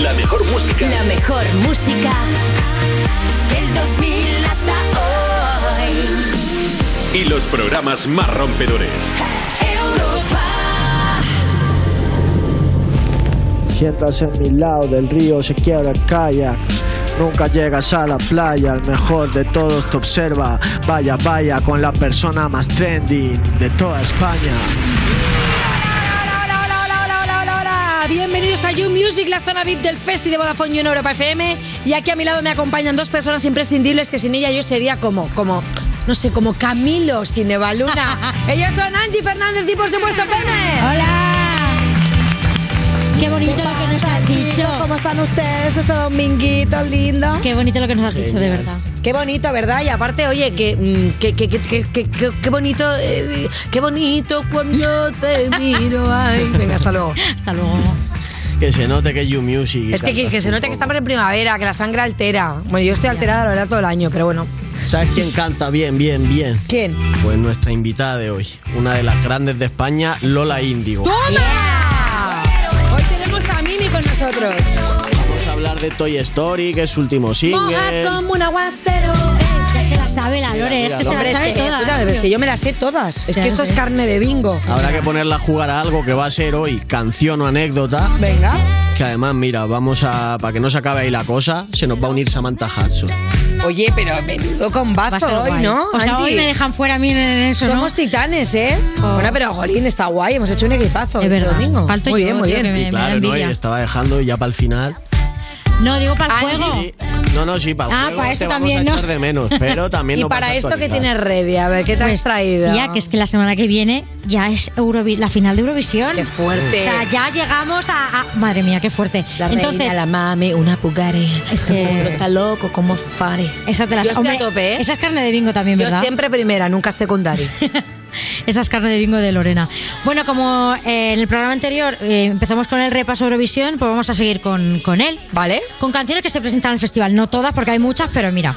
La mejor música. La mejor música del 2000 hasta hoy. Y los programas más rompedores. Europa. Sientas en mi lado del río, se quiebra el kayak. Nunca llegas a la playa, el mejor de todos te observa. Vaya, vaya, con la persona más trendy de toda España. Hola. Bienvenidos a You Music, la zona VIP del Festi de Vodafone You en Europa FM. Y aquí a mi lado me acompañan dos personas imprescindibles que sin ella yo sería como, como, no sé, como Camilo sin Eva Luna. Ellos son Angie Fernández y por supuesto Pene. Hola. Qué bonito lo que nos has dicho. ¿Cómo están ustedes este dominguito lindo? Qué bonito lo que nos has dicho, de verdad. Qué bonito, ¿verdad? Y aparte, oye, que, mm, que, que, que, bonito, eh, qué bonito cuando te miro. Ay, venga, hasta luego. Hasta luego. Que se note que es You Music. y Es que, que, que se note que estamos en primavera, que la sangre altera. Bueno, yo estoy alterada, la verdad, todo el año, pero bueno. ¿Sabes quién canta bien, bien, bien? ¿Quién? Pues nuestra invitada de hoy, una de las grandes de España, Lola Índigo. ¡Toma! Hoy tenemos a Mimi con nosotros. Hablar de Toy Story, que es su último Moja single. como un aguacero. Es que la sabe la Lore, mira, es que se Hombre, la es sabe que, toda. escúchame, es que yo me las sé todas. Es Ya que lo esto es sé. carne de bingo. Habrá que ponerla a jugar a algo que va a ser hoy canción o anécdota. Venga. Que además, mira, vamos a. Para que no se acabe ahí la cosa, se nos va a unir Samantha Hudson. Oye, pero menudo Va a combazo estar hoy, guay. ¿no? O sea, Angie? hoy me dejan fuera a mí en eso, ¿no? Somos titanes, ¿eh? Oh. Bueno, pero Jolín, está guay. Hemos hecho un equipazo Es este verdad. domingo. Falto muy yo, bien, muy tío, bien. que me- Y claro, da ¿no? Y envidia. estaba dejando ya para el final. No, digo para el Angie. juego. Sí. No, no, sí, para el Ah, juego para te esto vamos también, a ¿no? echar de menos, pero también Y vas para a esto que actualizar. tienes ready, a ver, ¿qué te has Pues, traído? Ya, que es que la semana que viene ya es Eurovi- la final de Eurovisión. Qué fuerte. O sea, ya llegamos a, a- Madre mía, qué fuerte. La Entonces, reina, la mami, una pugare. Es que- El mundo está loco, como fare. esa te la Yo estoy a tope, ¿eh? Esa es carne de bingo también, Yo ¿verdad? siempre primera, nunca secundaria. Esa es carne de bingo de Lorena. Bueno, como eh, en el programa anterior eh, empezamos con el repaso Eurovisión, pues vamos a seguir con, con él. ¿Vale? Con canciones que se presentan en el festival. No todas, porque hay muchas, pero mira.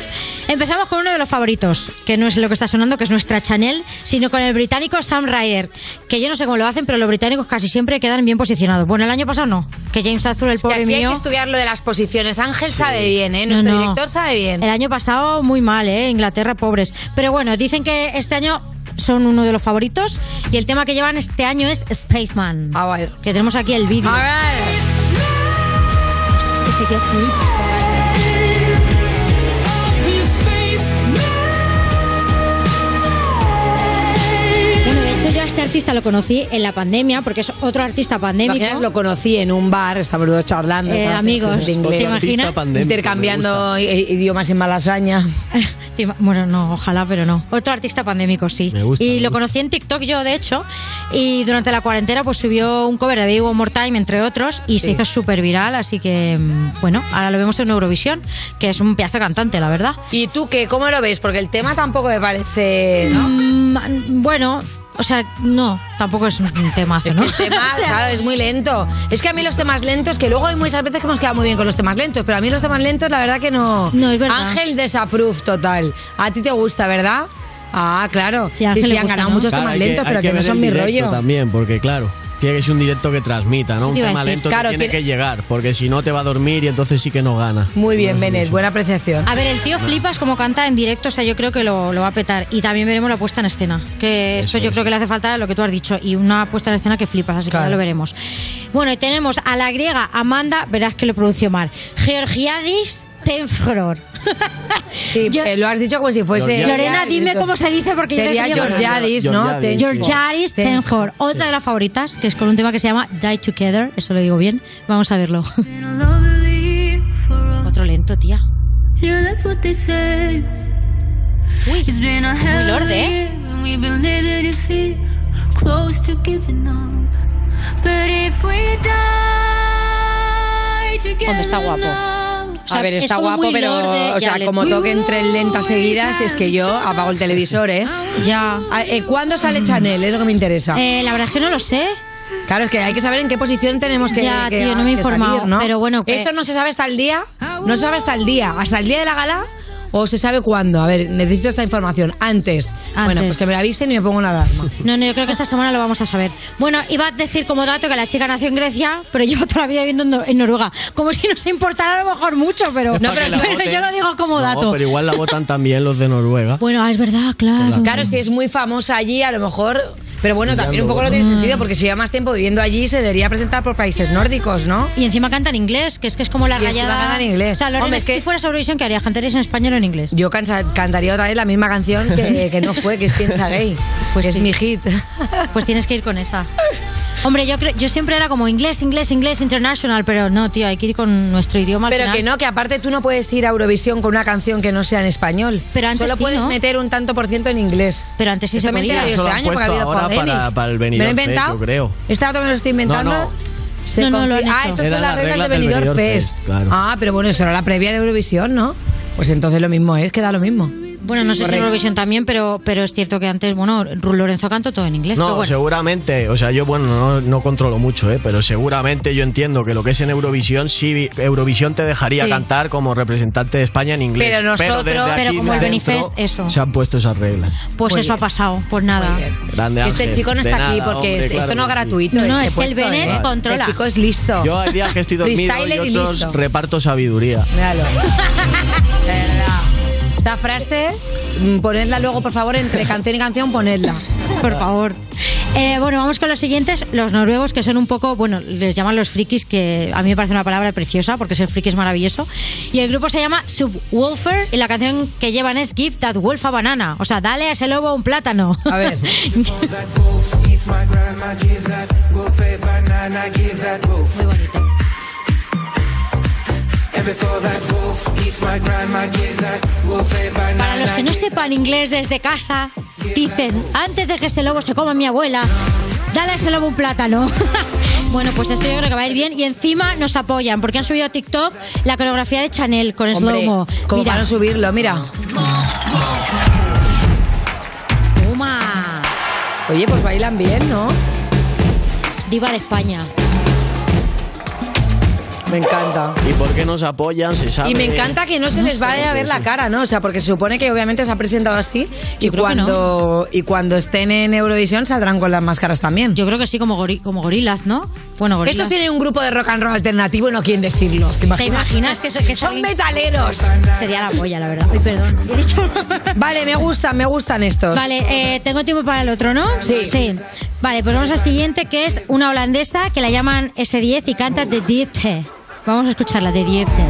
Empezamos con uno de los favoritos, que no es lo que está sonando, que es nuestra Chanel, sino con el británico Sam Ryder. Que yo no sé cómo lo hacen, pero los británicos casi siempre quedan bien posicionados. Bueno, el año pasado no. Que James Arthur, el pobre aquí hay mío. que estudiar lo de las posiciones. Ángel sabe bien, ¿eh? No, Nuestro no. director sabe bien. El año pasado muy mal, ¿eh? Inglaterra, pobres. Pero bueno, dicen que este año son uno de los favoritos y el tema que llevan este año es Spaceman. Ah, vale. Que tenemos aquí el vídeo. A ver. Tío flipa. Este artista lo conocí en la pandemia porque es otro artista pandémico. Imaginas, lo conocí en un bar, estábamos charlando. Eh, amigos, ¿te inglés, imaginas? Pandémico, me intercambiando idiomas en malasaña. Te Bueno, no, ojalá, pero no. Otro artista pandémico, sí. Me gusta, y me lo gusta. conocí en TikTok yo, de hecho. Y durante la cuarentena, pues subió un cover de Baby One More Time, entre otros, y se Sí. hizo súper viral. Así que, mm, bueno, ahora lo vemos en Eurovisión, que es un pedazo de cantante, la verdad. ¿Y tú qué? ¿Cómo lo ves? Porque el tema tampoco me parece... ¿no? Mm, bueno, o sea, no, tampoco es un temazo, Es ¿no? que el tema, claro, es muy lento. Es que a mí los temas lentos, que luego hay muchas veces que hemos quedado muy bien con los temas lentos, pero a mí los temas lentos, la verdad que no. No, es verdad. Ángel desapprove total. A ti te gusta, ¿verdad? Ah, claro. Sí, a Ángel le han gusta, ganado ¿no? muchos Claro, temas que- lentos, pero que, no son mi directo rollo. también, porque claro, tiene que ser un directo que transmita, ¿no? Un tema decir. lento Claro, que tiene tiene- que llegar, porque si no te va a dormir y entonces sí que no gana. Muy bien, No Benet, buena apreciación. A ver, el tío flipas como canta en directo, o sea, yo creo que lo, lo va a petar. Y también veremos la puesta en escena, que Eso esto yo es. creo que le hace falta lo que tú has dicho, y una puesta en escena que flipas, así que ya lo veremos. Bueno, y tenemos a la griega Amanda, verás que lo pronuncio mal, Georgiadis Tenfror. Sí, Yo- eh, lo has dicho como si fuese. Georgiadis. Lorena, dime cómo se dice porque yo Sería de griego- Georgiadis, ¿no? Georgiadis, Ten- sí. Georgiadis Tenfror, otra de las favoritas, que es con un tema que se llama Die Together, eso lo digo bien. Vamos a verlo. Otro lento, tía. Yeah, that's what they say. It's been a hell of a lorde, ¿eh? year, and we've been living in fear, close to giving up. But if we die together Hombre, está guapo. now, O sea, a ver, es está guapo, pero lorde, o sea, le- como toque entre lentas seguidas, es que yo apago el televisor, ¿eh? Ya. Ah, eh, ¿Cuándo sale Chanel? Es lo que me interesa. Eh, la verdad es que no lo sé. Claro, es que hay que saber en qué posición tenemos que. Ya, que- tío, no me he informado, salir, ¿no? pero bueno, que- Eso no se sabe hasta el día. No se sabe hasta el día. Hasta el día de la gala. ¿O se sabe cuándo? A ver, necesito esta información. Antes. Bueno, pues que me la avisen y me pongo una alarma. No, no, yo creo que esta semana lo vamos a saber. Bueno, iba a decir como dato que la chica nació en Grecia, pero lleva toda la vida viviendo en Nor- en Noruega. Como si nos importara a lo mejor mucho, pero, No, pero pero yo lo digo como No, dato. pero igual la votan también los de Noruega. Bueno, ah, es verdad, claro. Claro, si es muy famosa allí, a lo mejor. Pero bueno, también un poco no tiene sentido, porque si lleva más tiempo viviendo allí, se debería presentar por países nórdicos, ¿no? Y encima canta en inglés, que es que es como la Y rayada. canta en inglés. O sea, Lorena, Hombre, es si que- tú fueras a Eurovisión, ¿qué harías? ¿Cantarías en español o en inglés? Yo cansa- cantaría otra vez la misma canción que, que no fue, que es Piensa Gay. Pues es sí. mi hit. Pues tienes que ir con esa. Hombre, yo, yo siempre era como inglés, inglés, inglés, international, pero no, tío, hay que ir con nuestro idioma al Pero final. que no, que aparte tú no puedes ir a Eurovisión con una canción que no sea en español. Pero antes Solo sí, puedes ¿no? meter un tanto por ciento en inglés. Pero antes sí Esto se podía. Eso este año porque ha habido para- para el ¿Me lo he Fest, inventado? yo creo. ¿Esta otra me lo estoy inventando? No, no. Se No, no, lo han ah, hecho. estas son las las reglas reglas de Benidorm Fest. Fest, claro. Ah, pero bueno, eso era la previa de Eurovisión, ¿no? Pues entonces lo mismo es, queda lo mismo. Bueno, no sé si en. Eurovisión también, pero, pero es cierto que antes, bueno, Lorenzo cantó todo en inglés. No, pero bueno. seguramente, o sea, yo bueno, no, no controlo mucho, ¿eh? pero seguramente yo entiendo que lo que es en Eurovisión, sí, Eurovisión te dejaría Sí. cantar como representante de España en inglés. Pero nosotros- pero aquí como el Benifest, eso. Se han puesto esas reglas. Pues Muy eso ha pasado, pues nada. Grande Este Ángel, chico no está aquí porque hombre, este- claro esto no es gratuito. No, este es que el Bennett ¿eh? controla. El chico es listo. Yo hay días que estoy dormido y otros reparto sabiduría. Míralo. Esta frase, mm, ponedla luego, por favor, entre canción y canción, ponedla. Por favor. Eh, bueno, vamos con los siguientes. Los noruegos, que son un poco, bueno, les llaman los frikis, que a mí me parece una palabra preciosa, porque ser friki es maravilloso. Y el grupo se llama Subwoofer, y la canción que llevan es Give That Wolf a Banana. O sea, dale a ese lobo un plátano. A ver. Muy bonito. Para los que no sepan inglés desde casa, dicen, antes de que ese lobo se coma a mi abuela, dale a ese lobo un plátano. bueno, pues esto yo creo que va a ir bien. Y encima nos apoyan, porque han subido a TikTok la coreografía de Chanel con Hombre, slow-mo. como Mira. para no subirlo, mira. Toma. Oye, pues bailan bien, ¿no? Diva de España. Me encanta. ¿Y por qué nos apoyan? Se sabe. Y me encanta que no se les vaya a ver la cara, ¿no? O sea, porque se supone que obviamente se ha presentado así y Yo creo que cuando, y cuando estén en Eurovisión saldrán con las máscaras también. Yo creo que sí, como, gori- como gorilas, ¿no? Bueno, gorilas. Estos tienen un grupo de rock and roll alternativo, no quieren decirlo. ¿Te ¿Te imaginas? imaginas que, so- que Son metaleros. Sería la polla, la verdad. Ay, perdón. He dicho- Vale, me gustan, me gustan estos. Vale, eh, tengo tiempo para el otro, ¿no? Sí. Vale, pues vamos al siguiente, que es una holandesa que la llaman S10 y canta The Diepte. Vamos a escucharla, The Diepte.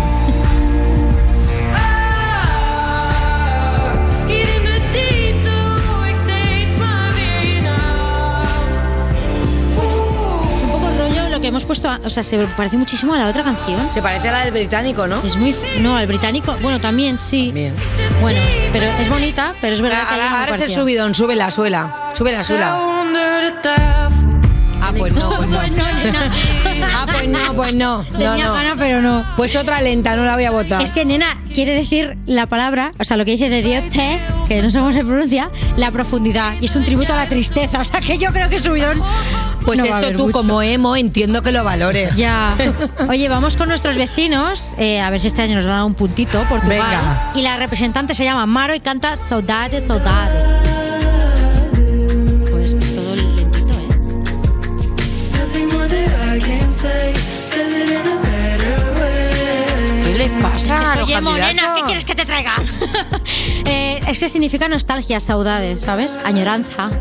Es un poco rollo lo que hemos puesto, a- o sea, se parece muchísimo a la otra canción. Se parece a la del británico, ¿no? Es muy, no, al británico, bueno, también, sí. Bien. Bueno, pero es bonita, pero es verdad que hay Ahora, es el subidón, súbela, súbela. Súbela, súbela. Ah, pues no, pues no. Pues no, nena. Ah, pues no, pues no. Tenía no. ganas, pero no. Pues otra lenta, no la voy a votar. Es que nena quiere decir la palabra, o sea, lo que dice de Dios te, que no sé cómo se pronuncia, la profundidad. Y es un tributo a la tristeza. O sea, que yo creo que subidón. Pues no va a esto tú mucho. como emo entiendo que lo valores. Ya. Oye, vamos con nuestros vecinos. eh, a ver si este año nos dan un puntito. Portugal. Venga. Y la representante se llama Maro y canta Saudade, Saudade. ¿Qué les pasa a los Oye, morena, ¿qué quieres que te traiga? Eh, es que significa nostalgia, saudade, ¿sabes? Añoranza,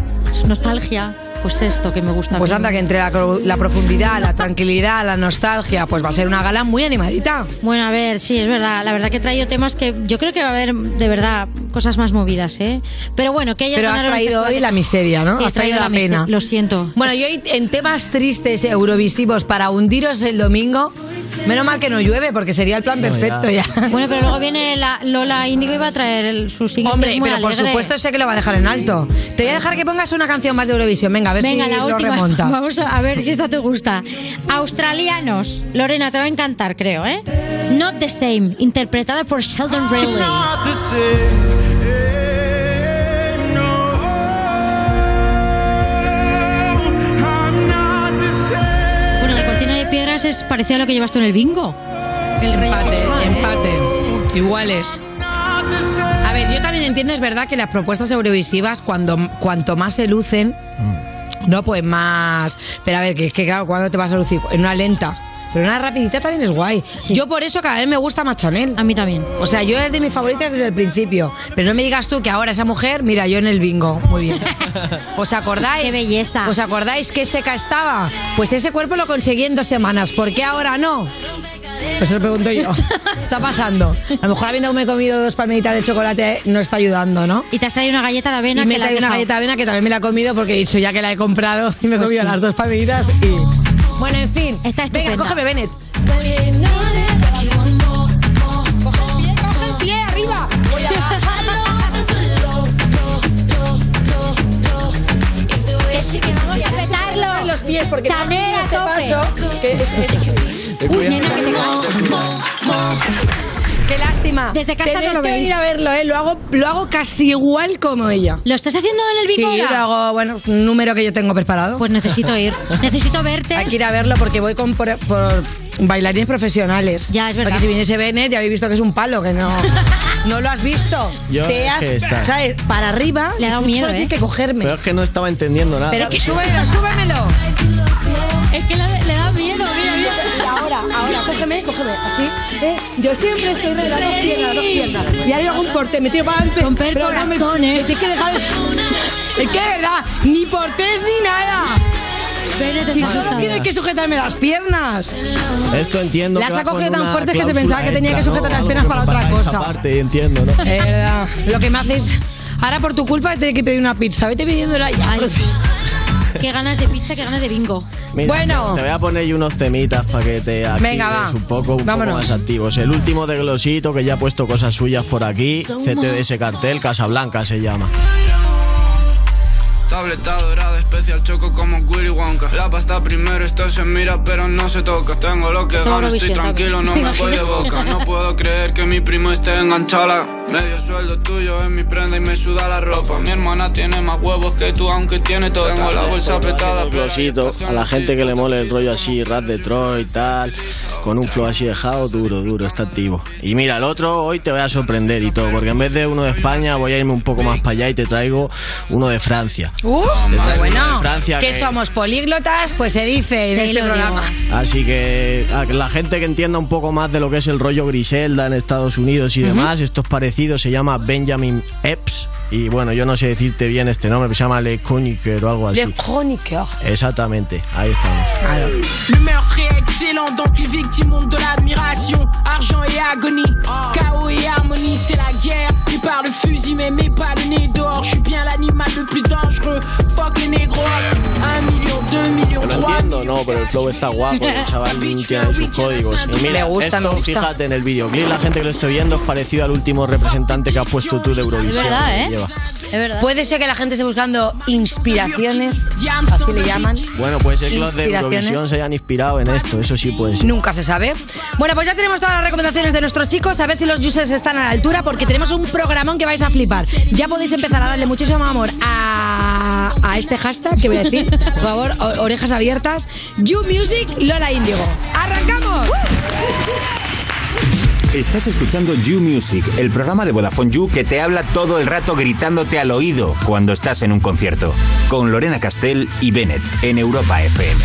nostalgia. Pues esto que me gusta. Pues anda, que entre la profundidad, la tranquilidad, la nostalgia, pues va a ser una gala muy animadita. Bueno, a ver, sí, es verdad. La verdad que he traído temas que yo creo que va a haber, de verdad, cosas más movidas, ¿eh? Pero bueno, que ella Pero has traído hoy la miseria, ¿no? Sí, has traído la miseria. pena. Lo siento. Bueno, y hoy en temas tristes eurovisivos para hundiros el domingo, menos mal que no llueve porque sería el plan No, perfecto ya. ya. Bueno, pero luego viene la Lola Índigo y va a traer el, su siguiente. Hombre, pero por supuesto sé que lo va a dejar en alto. Te voy a dejar que pongas una canción más de Eurovisión. Venga, a ver Venga, si la lo última. remontas. Vamos a, a ver si esta te gusta. Australianos. Lorena, te va a encantar, creo, ¿eh? Not the Same, interpretada por Sheldon Riley. Piedras es parecida a lo que llevas tú en el bingo. El rey Empate, ¿eh? empate. Iguales. A ver, yo también entiendo, es verdad que las propuestas eurovisivas, cuando cuanto más se lucen, no, pues más. Pero a ver, que es que claro, ¿cuándo te vas a lucir? En una lenta. Pero una rapidita también es guay. Yo por eso cada vez me gusta más Chanel. A mí también. O sea, yo es de mis favoritas desde el principio. Pero no me digas tú que ahora esa mujer, mira, yo en el bingo. Muy bien. ¿Os acordáis? Qué belleza. ¿Os acordáis qué seca estaba? Pues ese cuerpo lo conseguí en dos semanas. ¿Por qué ahora no? Pues eso pregunto yo. está pasando. A lo mejor habiéndome comido dos palmeritas de chocolate no está ayudando, ¿no? Y te has traído una galleta de avena Y me que la traído has una galleta de avena que también me la he comido porque he dicho ya que la he comprado y me he comido las dos palmeritas y... Bueno, en fin. Está Venga, estupenda. cógeme, Bennett. Coge el pie, coge el pie, arriba. Voy a Vamos a petarlo. Los pies porque Chanel este tope. paso que es- Uy, nena, que te. Qué lástima. Desde casa Tenéis no lo que veis. venir a verlo, ¿eh? Lo hago, lo hago casi igual como ella. ¿Lo estás haciendo en el Sí, bingo lo hago, bueno, es un número que yo tengo preparado. Pues necesito ir. Necesito verte. Hay que ir a verlo porque voy con por, por bailarines profesionales. Ya, es verdad. Porque si viniese Bennett ya habéis visto que es un palo, que no. ¿No lo has visto? Yo Te has- que está- ¿Sabes? Para arriba. Le ha dado miedo, ¿eh? que cogerme. Pero es que no estaba entendiendo nada. Pero súbemelo, súbemelo. Yo siempre estoy de las dos piernas, dos piernas. Y yo hago un porte, me tiro para adelante. Romper pero no me- ¿eh? tienes que dejar. Es que de verdad, ni portés ni nada. Y solo tienes que sujetarme las piernas. Esto entiendo. Las ha cogido tan fuertes que se pensaba que tenía que sujetar ¿no? las piernas para otra cosa. parte, entiendo, ¿no? Es verdad. Lo que me haces. Ahora por tu culpa te que pedir una pizza. Vete pidiéndola ya. Ay, qué ganas de pizza, qué ganas de bingo. Mira, Bueno. Te voy a poner yo unos temitas para que te actives Venga, va. un poco, un poco más activos. El último de Glosito, que ya ha puesto cosas suyas por aquí. CTDS Cartel, Casablanca se llama. Tableta dorada, especial choco como Willy Wonka. La pasta primero, esto se mira pero no se toca. Tengo lo que gano, estoy tranquilo, no me voy de boca. No puedo creer que mi primo esté enganchada. Medio sueldo tuyo es mi prenda y me suda la ropa. Mi hermana tiene más huevos que tú, aunque tiene todo. Tengo la bolsa apretada. pero hay Glosito, a la gente que le mole el rollo así, rap de Troy y tal, con un flow así de house, duro, duro, está activo. Y mira, el otro hoy te voy a sorprender y todo, porque en vez de uno de España voy a irme un poco más para allá y te traigo uno de Francia. Uh, Te traigo uno bueno. de Francia que que- somos políglotas, pues se dice en este programa. Así que a la gente que entienda un poco más de lo que es el rollo Griselda en Estados Unidos y demás, esto es parecido, se llama Benjamin Epps. Y bueno, yo no sé decirte bien este nombre, pero se llama Le Coniker o algo así. Le chroniqueur. Exactamente, ahí estamos. Le meurtre est excellent, donc les victimes ont de l'admiration. Argent et agonie, chaos et harmonie, c'est la guerre. Tu par le fusil, mais mets pas le nez dehors. Je suis bien l'animal le plus dangereux. Fuck les négros. Un million, deux millions, Yo no trois entiendo, millions. no, pero el flow está guapo, el chaval tiene sus códigos. Y mira, Me gusta, esto, me gusta. fíjate en el videoclip, la gente que lo estoy viendo es parecido al último representante que has puesto tú de Eurovisión. Es verdad, ¿eh? Es verdad. Puede ser que la gente esté buscando inspiraciones, así le llaman. Bueno, puede ser que los de. Eurovisión se hayan inspirado en esto, eso sí puede ser. Nunca se sabe. Bueno, pues ya tenemos todas las recomendaciones de nuestros chicos. A ver si los users están a la altura, porque tenemos un programón que vais a flipar. Ya podéis empezar a darle muchísimo amor a, a este hashtag que voy a decir. Por favor, orejas abiertas. You Music Lola Índigo. ¡Arrancamos! Estás escuchando You Music, el programa de Vodafone You que te habla todo el rato gritándote al oído cuando estás en un concierto. Con Lorena Castell y Bennett en Europa FM.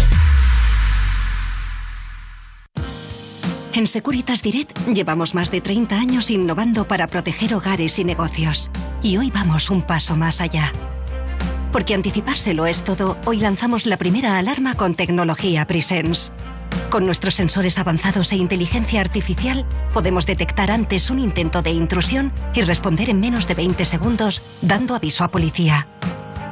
En Securitas Direct llevamos más de 30 años innovando para proteger hogares y negocios. Y hoy vamos un paso más allá. Porque anticipárselo es todo, hoy lanzamos la primera alarma con tecnología Presence. Con nuestros sensores avanzados e inteligencia artificial, podemos detectar antes un intento de intrusión y responder en menos de 20 segundos, dando aviso a policía.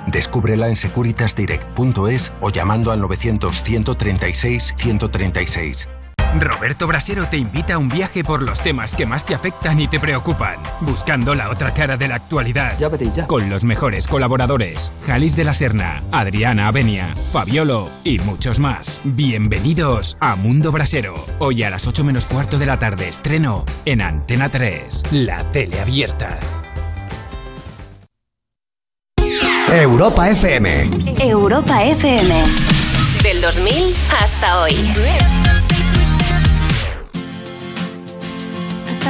Descúbrela en securitasdirect.es o llamando al 900-136-136. Roberto Brasero te invita a un viaje por los temas que más te afectan y te preocupan, buscando la otra cara de la actualidad. Ya vete ya. Con los mejores colaboradores, Jalis de la Serna, Adriana Avenia, Fabiolo y muchos más. Bienvenidos a Mundo Brasero. Hoy a las 8 menos cuarto de la tarde estreno en Antena 3, la tele abierta. Europa FM. Europa FM. Del 2000 hasta hoy.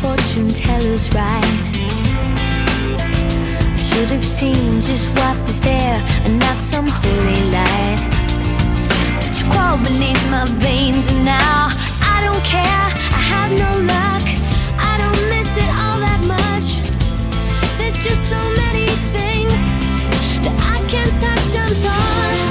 fortune teller's right. I should have seen just what was there and not some holy light. But you crawl beneath my veins and now I don't care. I have no luck. I don't miss it all that much. There's just so many things that I can't touch. I'm torn.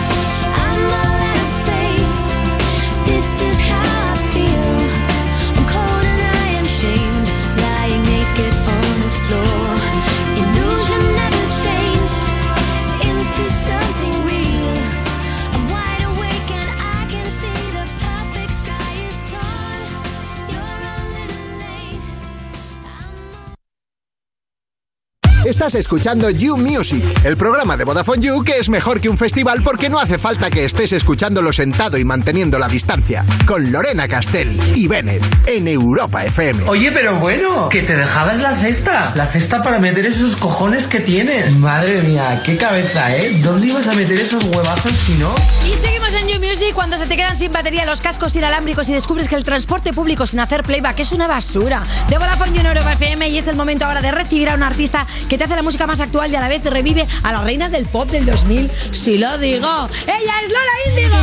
Estás escuchando You Music, el programa de Vodafone You que es mejor que un festival porque no hace falta que estés escuchándolo sentado y manteniendo la distancia. Con Lorena Castell y Bennett en Europa FM. Oye, pero bueno, que te dejabas la cesta. La cesta para meter esos cojones que tienes. Madre mía, qué cabeza, ¿eh? ¿Dónde ibas a meter esos huevazos si no? Y seguimos en You Music cuando se te quedan sin batería los cascos inalámbricos y descubres que el transporte público sin hacer playback es una basura. De Vodafone You en Europa FM y es el momento ahora de recibir a un artista que te hace la música más actual y a la vez revive a la reina del pop del 2000. Si lo digo, ella es Lola Índigo.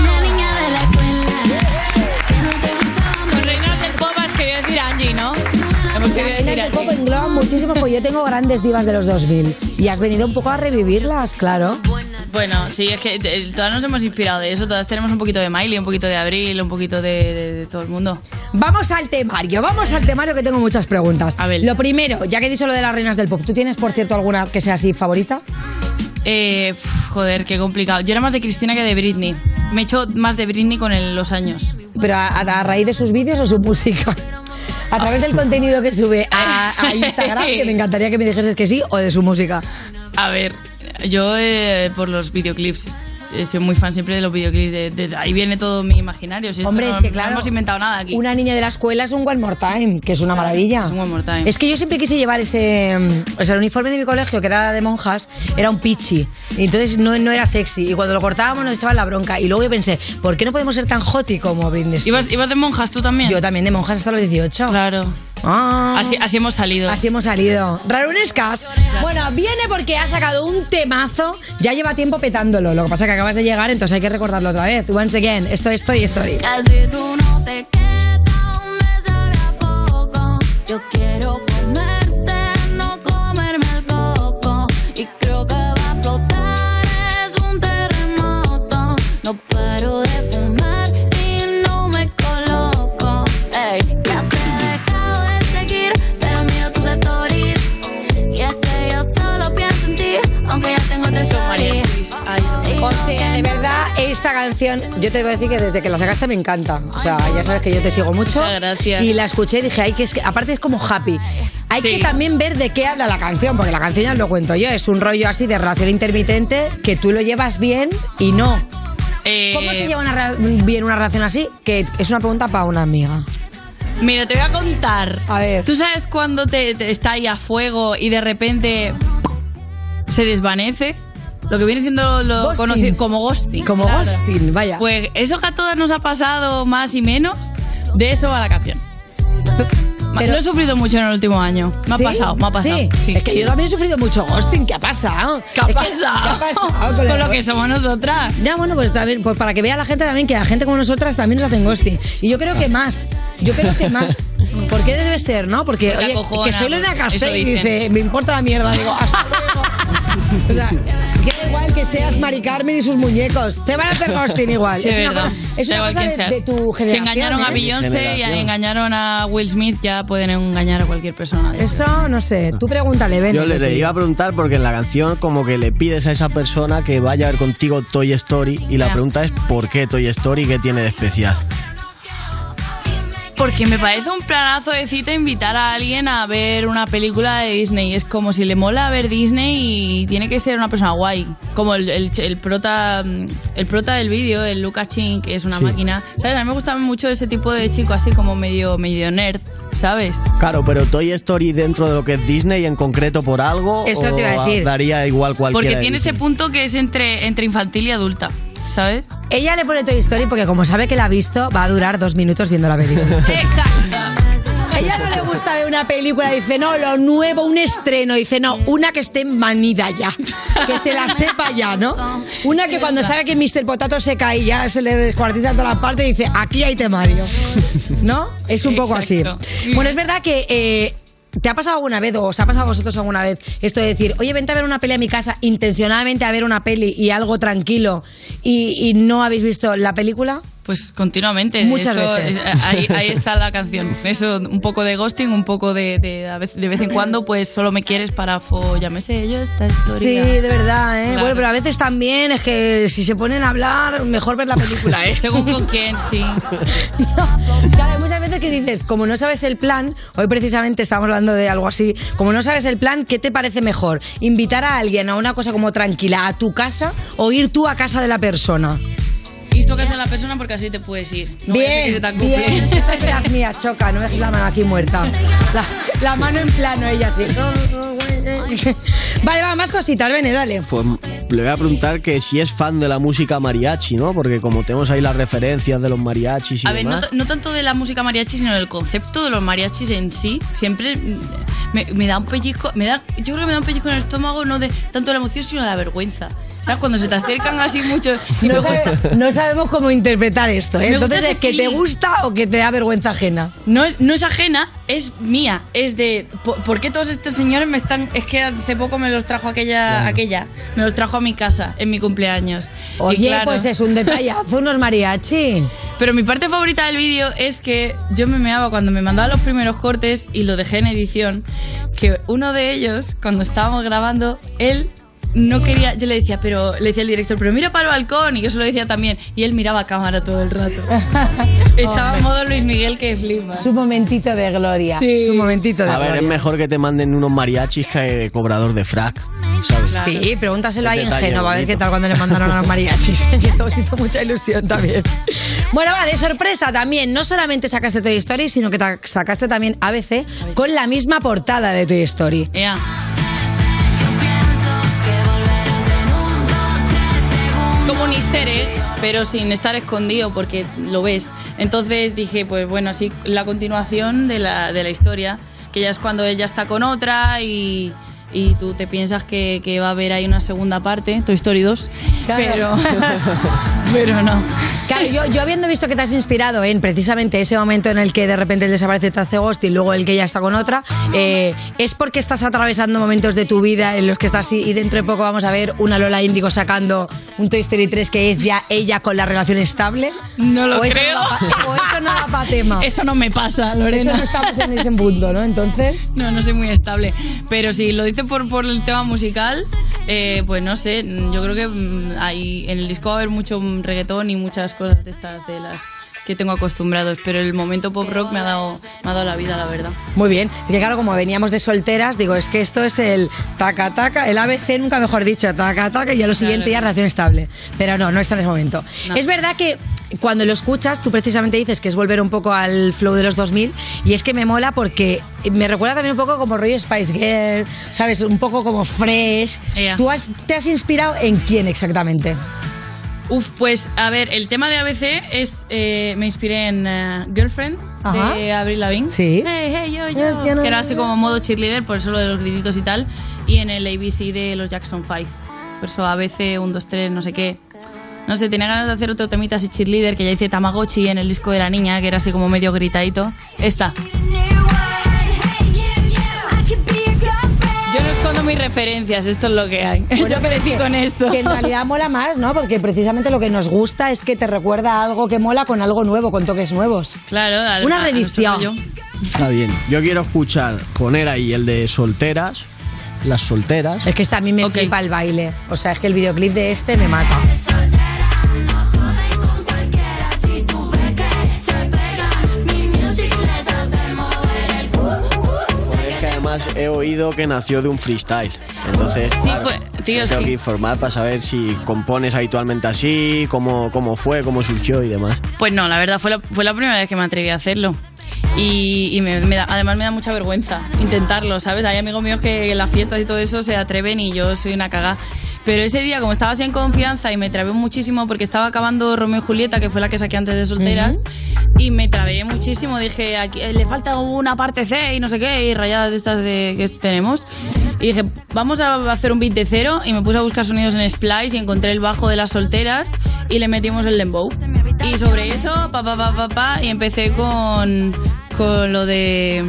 Con reinas del pop has querido decir Angie, ¿no? Hemos querido decir del pop Angie. engloban muchísimo, porque yo tengo grandes divas de los 2000 y has venido un poco a revivirlas, claro. Bueno, sí, es que eh, todas nos hemos inspirado de eso. Todas tenemos un poquito de Miley, un poquito de Abril, un poquito de, de- de todo el mundo. Vamos al temario, vamos al temario que tengo muchas preguntas. A ver. Lo primero, ya que he dicho lo de las reinas del pop, ¿tú tienes, por cierto, alguna que sea así favorita? Eh, pf, joder, qué complicado. Yo era más de Cristina que de Britney. Me he hecho más de Britney con el- los años. ¿Pero a, a- a raíz de sus vídeos o su música? A través del contenido que sube a, a Instagram, que me encantaría que me dijeses que sí, o de su música. A ver, yo eh, por los videoclips. Soy muy fan siempre de los videoclips. De, de ahí viene todo mi imaginario. Si Hombre, no- es que no claro. hemos inventado nada aquí. Una niña de la escuela es un One More Time, que es una maravilla. Es un One More Time. Es que yo siempre quise llevar ese. mm, O sea, el uniforme de mi colegio, que era de monjas, era un pichi. Y entonces no, no era sexy. Y cuando lo cortábamos nos echaban la bronca. Y luego yo pensé, ¿por qué no podemos ser tan hoti como Britney Spears? ¿Ibas, ibas de monjas tú también? Yo también de monjas hasta los 18. Claro. Ah. Así, así hemos salido. Así hemos salido. Rarunescas. Bueno, viene porque ha sacado un temazo. Ya lleva tiempo petándolo. Lo que pasa es que acabas de llegar, entonces hay que recordarlo otra vez. Once again, esto es Toy Story. Casi tú no te canción, yo te voy a decir que desde que la sacaste me encanta. O sea, ya sabes que yo te sigo mucho. gracias. Y la escuché y dije, ay, que es que, aparte es como happy. Hay que también ver de qué habla la canción, porque la canción ya lo cuento yo, es un rollo así de relación intermitente que tú lo llevas bien y no. Eh, ¿Cómo se lleva una bien una relación así? Que es una pregunta para una amiga. Mira, te voy a contar. A ver. ¿Tú sabes cuando te, te está ahí a fuego y de repente se desvanece? Lo que viene siendo lo Ghosting. conocido como ghosting. Como claro. ghosting, vaya. Pues eso que a todas nos ha pasado más y menos, de eso va la canción. Pero lo he sufrido mucho en el último año. Me ha pasado, me ha pasado. Sí. Sí. Es que yo también he sufrido mucho ghosting. ¿Qué ha pasado? ¿Qué ha pasado? ¿Qué ha pasado Con lo que somos nosotras. Ya, bueno, pues también, pues para que vea la gente también que a gente como nosotras también nos hacen ghosting. Y yo creo que más. Yo creo que más. ¿Por qué debe ser, no? Porque, oye, acojona, que soy Lena Castell y dice, me importa la mierda. Digo, hasta luego. O sea, que igual que seas Mari Carmen y sus muñecos. Te van a hacer ghosting igual. Sí, es una verdad. cosa, es una igual cosa de, seas. de tu Si generación. engañaron a ¿eh? Beyoncé y engañaron a Will Smith, ya pueden engañar a cualquier persona. Eso, no sé. Tú pregúntale, ven. Yo le, le iba a preguntar porque en la canción como que le pides a esa persona que vaya a ver contigo Toy Story y la pregunta es ¿por qué Toy Story? ¿Qué tiene de especial? Porque me parece un planazo de cita invitar a alguien a ver una película de Disney. Es como si le mola ver Disney y tiene que ser una persona guay. Como el, el- el prota el prota del vídeo, el Lucas Chin, que es una Sí. máquina. ¿Sabes? A mí me gusta mucho ese tipo de chico así como medio, medio nerd, ¿sabes? Claro, pero Toy Story dentro de lo que es Disney en concreto por algo Eso o te iba a decir. daría igual cualquiera Porque tiene ese punto que es entre, entre infantil y adulta, ¿sabes? Ella le pone Toy Story porque como sabe que la ha visto, va a durar dos minutos viendo la película. A ella no le gusta ver una película, dice, no, lo nuevo, un estreno, dice, no, una que esté manida ya, que se la sepa ya, ¿no? Una que cuando sabe que Mr. Potato se cae y ya se le descuartiza toda la parte, dice, aquí hay temario, ¿no? Es un poco así. Exacto. Bueno, es verdad que... eh, ¿Te ha pasado alguna vez o os ha pasado a vosotros alguna vez esto de decir, oye, vente a ver una peli a mi casa, intencionadamente a ver una peli y algo tranquilo y, y no habéis visto la película? Pues continuamente. Muchas Eso veces. es- ahí, ahí está la canción. Eso, un poco de ghosting, un poco de, de, a vez, de vez en cuando, pues solo me quieres para fo, ya me sé yo esta Sí, historia. de verdad, ¿eh? Claro. Bueno, pero a veces también es que si se ponen a hablar, mejor ver la película, ¿eh? Según con quién, sí. Claro, hay muchas veces que dices, como no sabes el plan, hoy precisamente estamos hablando de algo así, como no sabes el plan, ¿qué te parece mejor? ¿Invitar a alguien a una cosa como tranquila a tu casa o ir tú a casa de la persona? Y tocas a la persona porque así te puedes ir. No que bien, se te acople. bien, esta es de las mías, choca, no me dejes la mano aquí muerta. La, la mano en plano, ella así. Vale, va, más cositas, ven, dale. Pues le voy a preguntar que si es fan de la música mariachi, ¿no? Porque como tenemos ahí las referencias de los mariachis y A ver, no, no tanto de la música mariachi, sino del concepto de los mariachis en sí. Siempre mm, me, me da un pellizco, me da, yo creo que me da un pellizco en el estómago, no de tanto la emoción, sino de la vergüenza. ¿Sabes? Cuando se te acercan así mucho. y No, sabe- no sabemos cómo interpretar esto, ¿eh? Entonces, ¿es que te feeling. gusta o que te da vergüenza ajena? No es, no es ajena, es mía. Es de. ¿por, por qué todos estos señores me están.? Es que hace poco me los trajo aquella. aquella me los trajo a mi casa en mi cumpleaños. Y Oye, claro- pues es un detallazo, unos mariachi. Pero mi parte favorita del vídeo es que yo me meaba cuando me mandaban los primeros cortes y lo dejé en edición. Que uno de ellos, cuando estábamos grabando, él no quería. Yo le decía, pero le decía al director, pero mira para el balcón. Y yo se lo decía también. Y él miraba a cámara todo el rato. Estaba en modo Luis Miguel que flipa. Su momentito de gloria. Sí. Su momentito de A ver, es mejor que te manden unos mariachis que cobrador de frac, ¿sabes? Sí, pregúntaselo ahí en Génova, a ver qué tal cuando le mandaron a los mariachis. que todos hizo mucha ilusión también. Bueno, va, de sorpresa también. No solamente sacaste Toy Story, sino que sacaste también ABC con la misma portada de Toy Story. Ea. Pero sin estar escondido porque lo ves. Entonces dije, pues bueno, así la continuación de la, de la historia, que ya es cuando ella está con otra y, y tú te piensas que, que va a haber ahí una segunda parte, Toy Story 2, pero, pero no. Claro, yo, yo habiendo visto que te has inspirado en precisamente ese momento en el que de repente él desaparece te hace ghost y luego el que ya está con otra, eh, ¿es porque estás atravesando momentos de tu vida en los que estás y dentro de poco vamos a ver una Lola Índigo sacando un Toy Story 3 que es ya ella con la relación estable? No lo ¿O eso creo. no da pa- o eso no da pa' tema? Eso no me pasa, Lorena. Eso no estamos en ese punto, ¿no? Entonces... No, no soy muy estable. Pero si lo por, por el tema musical, eh, pues no sé. Yo creo que mm, hay, en el disco va a haber mucho reggaetón y muchas cosas de estas de las que tengo acostumbrados. Pero el momento pop rock me ha dado, me ha dado la vida, la verdad. Muy bien. Y que claro, como veníamos de solteras, digo, es que esto es el taca taca, el ABC nunca mejor dicho, taca taca, y a lo siguiente ya relación estable. Pero no, no está en ese momento. No. Es verdad que cuando lo escuchas, tú precisamente dices que es volver un poco al flow de los 2000, y es que me mola porque me recuerda también un poco como rollo Spice Girl, ¿sabes? Un poco como fresh. Ea. ¿Tú has- te has inspirado en quién exactamente? Uf, pues a ver, el tema de ABC es. eh, me inspiré en eh, Girlfriend Ajá. de Avril Lavigne. Sí. Hey, hey, yo, yo. Que era así como modo cheerleader, por eso lo de los grititos y tal. Y en el ABC de los Jackson 5. Por eso ABC, 1, 2, 3, no sé qué. No sé, tenía ganas de hacer otro temita así cheerleader que ya hice Tamagotchi en el disco de la niña, que era así como medio gritadito. Esta. Mis referencias, esto es lo que hay. Yo crecí con esto. Que en realidad mola más, ¿no? Porque precisamente lo que nos gusta es que te recuerda a algo que mola con algo nuevo, con toques nuevos. Claro, al- Una rollo. Está bien. Yo quiero escuchar, poner ahí el de solteras, las solteras. Es que esta a mí me flipa el baile. O sea, es que el videoclip de este me mata. Además he oído que nació de un freestyle. Entonces, claro, pues, tío, tengo sí. que informar para saber si compones habitualmente así, cómo, cómo fue, cómo surgió y demás. Pues no, la verdad fue la, fue la primera vez que me atreví a hacerlo. Y, y me- me da- además me da mucha vergüenza intentarlo, ¿sabes? Hay amigos míos que en las fiestas y todo eso se atreven y yo soy una cagada. Pero ese día, como estaba en confianza y me trabé muchísimo porque estaba acabando Romeo y Julieta, que fue la que saqué antes de solteras, y me trabé muchísimo. Dije, aquí, eh, le falta una parte C y no sé qué, y rayadas de estas de, que tenemos. Y dije, vamos a hacer un beat de cero. Y me puse a buscar sonidos en Splice y encontré el bajo de las solteras y le metimos el dembow. Y sobre eso, pa, pa, pa, pa, pa, y empecé con, con lo de...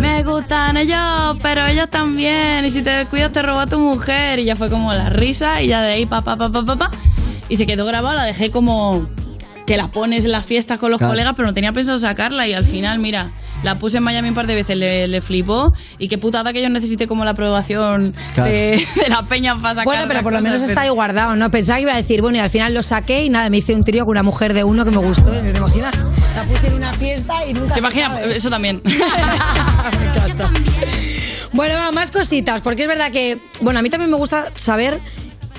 Me gustan ellos, pero ellos también. Y si te descuidas te roba tu mujer. Y ya fue como la risa y ya de ahí pa, pa, pa, pa, pa, pa. Y se quedó grabado, la dejé como que la pones en las fiestas con los Claro. colegas, pero no tenía pensado sacarla y al final, mira, la puse en Miami un par de veces, le, le flipó y qué putada que yo necesite como la aprobación Claro. de, de la peña para sacar Bueno, pero por lo menos está ahí guardado, ¿no? Pensaba que iba a decir, bueno, y al final lo saqué y nada, me hice un trío con una mujer de uno que me gustó. ¿Te imaginas? La puse en una fiesta y nunca ¿Te imaginas? sabe. Eso también. Bueno, más cositas, porque es verdad que, bueno, a mí también me gusta saber,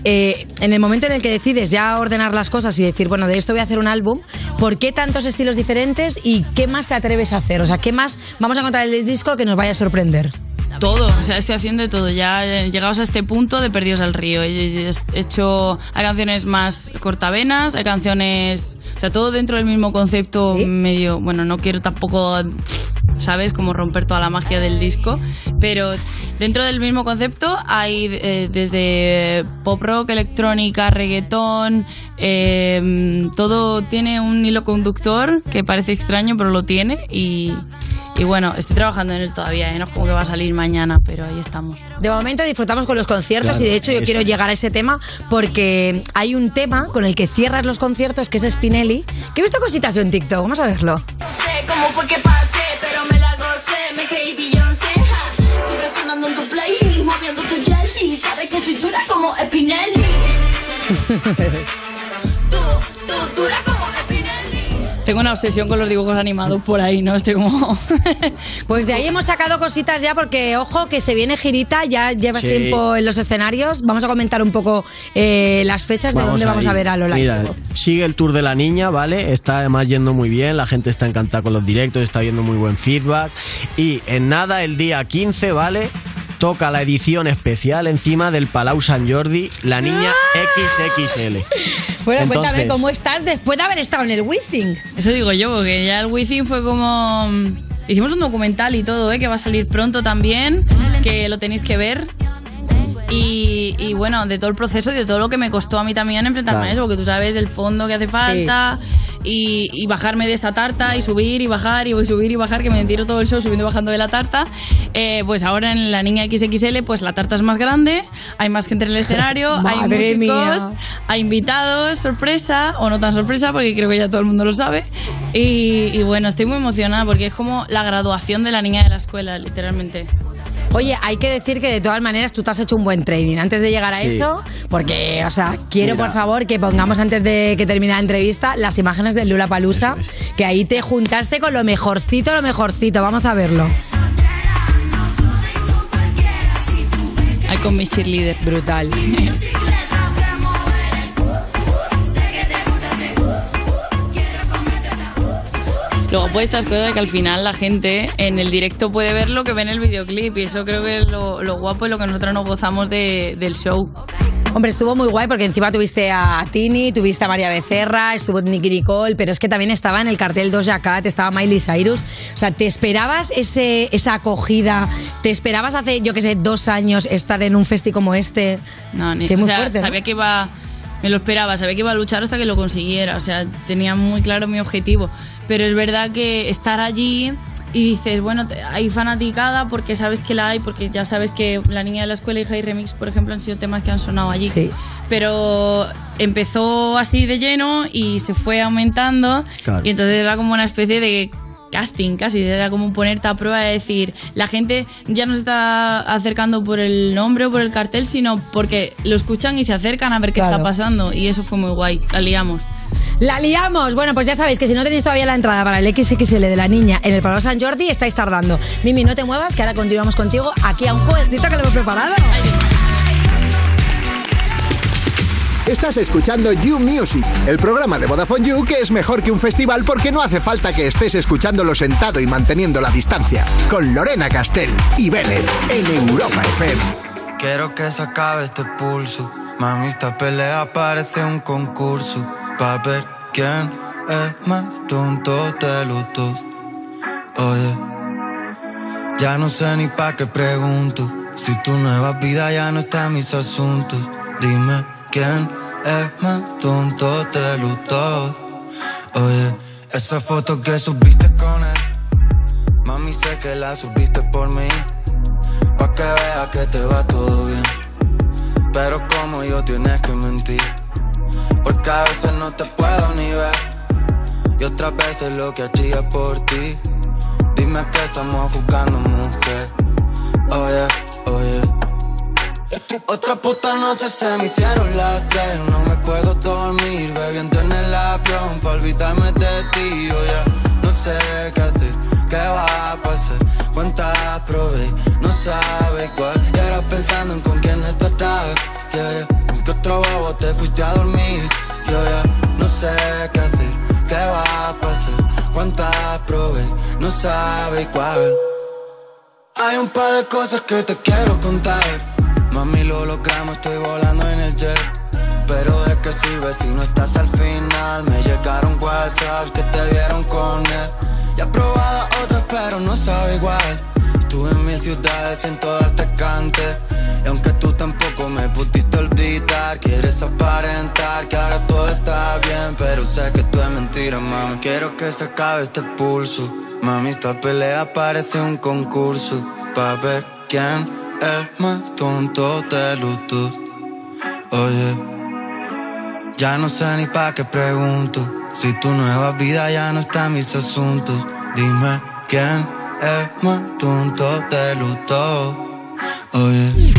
eh, en el momento en el que decides ya ordenar las cosas y decir, bueno, de esto voy a hacer un álbum, ¿por qué tantos estilos diferentes y qué más te atreves a hacer? O sea, ¿qué más vamos a encontrar en el disco que nos vaya a sorprender? Todo, o sea, estoy haciendo todo. Ya eh, llegados a este punto de Perdidos al Río. He hecho, hay canciones más cortavenas, hay canciones, o sea, todo dentro del mismo concepto medio, bueno, no quiero tampoco, ¿sabes? Como romper toda la magia del disco, pero dentro del mismo concepto hay eh, desde pop rock, electrónica, reggaetón, eh, todo tiene un hilo conductor que parece extraño, pero lo tiene y... Y bueno, estoy trabajando en él todavía, ¿eh? no es como que va a salir mañana, pero ahí estamos. De momento disfrutamos con los conciertos Claro, y de hecho yo quiero es. llegar a ese tema porque hay un tema con el que cierras los conciertos que es Spinelli, que he visto cositas yo en TikTok, vamos a verlo. sé cómo fue que pasé, pero me la gocé, me creí Beyoncé, ja. Siempre sonando en tu playlist, moviendo tu jelly, sabes que soy dura como Spinelli. Dura como Tengo una obsesión con los dibujos animados por ahí, ¿no? Estoy como... Pues de ahí hemos sacado cositas ya porque, ojo, que se viene girita, ya llevas Sí. tiempo en los escenarios. Vamos a comentar un poco eh, las fechas de dónde vamos a ver a Lola. Mira, sigue el tour de la niña, ¿vale? Está además yendo muy bien, la gente está encantada con los directos, está viendo muy buen feedback. Y en nada, el día 15, ¿vale? Toca la edición especial encima del Palau San Jordi, la niña XXL. Bueno, cuéntame Entonces- cómo estás después de haber estado en el Wizzing. Eso digo yo, porque ya el Wizzing fue como... Hicimos un documental y todo, ¿eh? Que va a salir pronto también, que lo tenéis que ver. Y, y bueno, de todo el proceso y de todo lo que me costó a mí también enfrentarme Claro. a eso, porque tú sabes el fondo que hace falta y, y bajarme de esa tarta y subir y bajar y subir y bajar, que me tiro todo el show subiendo y bajando de la tarta. Eh, pues ahora en la niña XXL, pues la tarta es más grande, hay más gente en el escenario, hay músicos, mía. hay invitados, sorpresa, o no tan sorpresa, porque creo que ya todo el mundo lo sabe. Y, y bueno, estoy muy emocionada porque es como la graduación de la niña de la escuela, literalmente. Oye, hay que decir que de todas maneras tú te has hecho un buen training antes de llegar a Sí. eso, porque, o sea, quiero Mira. por favor que pongamos antes de que termine la entrevista las imágenes del Lula Palusa, que ahí te juntaste con lo mejorcito, lo mejorcito. Vamos a verlo. Ahí con mi cheerleader. Brutal. Luego pues estas cosas que al final la gente en el directo puede ver lo que ve en el videoclip y eso creo que es lo, lo guapo y lo que nosotros nos gozamos de- del show. Hombre, estuvo muy guay porque encima tuviste a Tini, tuviste a María Becerra, estuvo Nicky Nicole, pero es que también estaba en el cartel Doja Cat, estaba Miley Cyrus. O sea, ¿te esperabas ese, esa acogida? ¿Te esperabas hace, yo qué sé, dos años estar en un festi como este? No, ni, Que o muy sea, fuerte, ¿no? sabía que iba, me lo esperaba, sabía que iba a luchar hasta que lo consiguiera, o sea, tenía muy claro mi objetivo. Pero es verdad que estar allí y dices, bueno, hay fanaticada porque sabes que la hay, porque ya sabes que La Niña de la Escuela y High Remix, por ejemplo, han sido temas que han sonado allí. Sí. Pero empezó así de lleno y se fue aumentando Claro. y entonces era como una especie de casting casi, era como ponerte a prueba de decir, la gente ya no se está acercando por el nombre o por el cartel, sino porque lo escuchan y se acercan a ver qué Claro. está pasando y eso fue muy guay, la liamos. La liamos. Bueno, pues ya sabéis que si no tenéis todavía la entrada para el XXL de la niña en el Palau San Jordi, estáis tardando. Mimi, no te muevas, que ahora continuamos contigo aquí a un jueguecito que lo hemos preparado. Estás escuchando You Music, el programa de Vodafone You que es mejor que un festival porque no hace falta que estés escuchándolo sentado y manteniendo la distancia. Con Lorena Castell y Bennett en Europa FM. Quiero que se acabe este pulso. Mami, esta pelea parece un concurso. Pa' ver quién es más tonto de los dos. Oye, ya no sé ni pa' qué pregunto. Si tu nueva vida ya no está en mis asuntos. Dime quién es más tonto de los dos. Oye, esa foto que subiste con él. Mami, sé que la subiste por mí. Pa' que veas que te va todo bien. Pero como yo tienes que mentir. Porque a veces no te puedo ni ver. Y otras veces lo que hacía por ti. Dime que estamos jugando, mujer. Oye, oye. Otra puta noche se me hicieron las tres. No me puedo dormir bebiendo en el avión. Pa' olvidarme de ti. Yo ya no sé qué hacer. ¿Qué va a pasar? ¿Cuántas probé? No sabe cuál. Y ahora pensando en con quién estás. Yeah, yeah. ¿Con qué otro bobo te fuiste a No sabe cuál. Hay un par de cosas que te quiero contar. Mami, lo logramos, estoy volando en el jet. Pero de qué sirve si no estás al final. Me llegaron WhatsApp que te vieron con él. Ya he probado otras, pero no sabe igual. Estuve en mil ciudades y en todas te cante. Y aunque tú tampoco me pudiste olvidar, quieres aparentar que ahora todo está bien. Pero sé que tú es mentira, mami. Quiero que se acabe este pulso. Mami, esta pelea parece un concurso. Pa' ver quién es más tonto de los. Oye, ya no sé ni pa' qué pregunto. Si tu nueva vida ya no está en mis asuntos, dime quién más tonto de dos. Oye.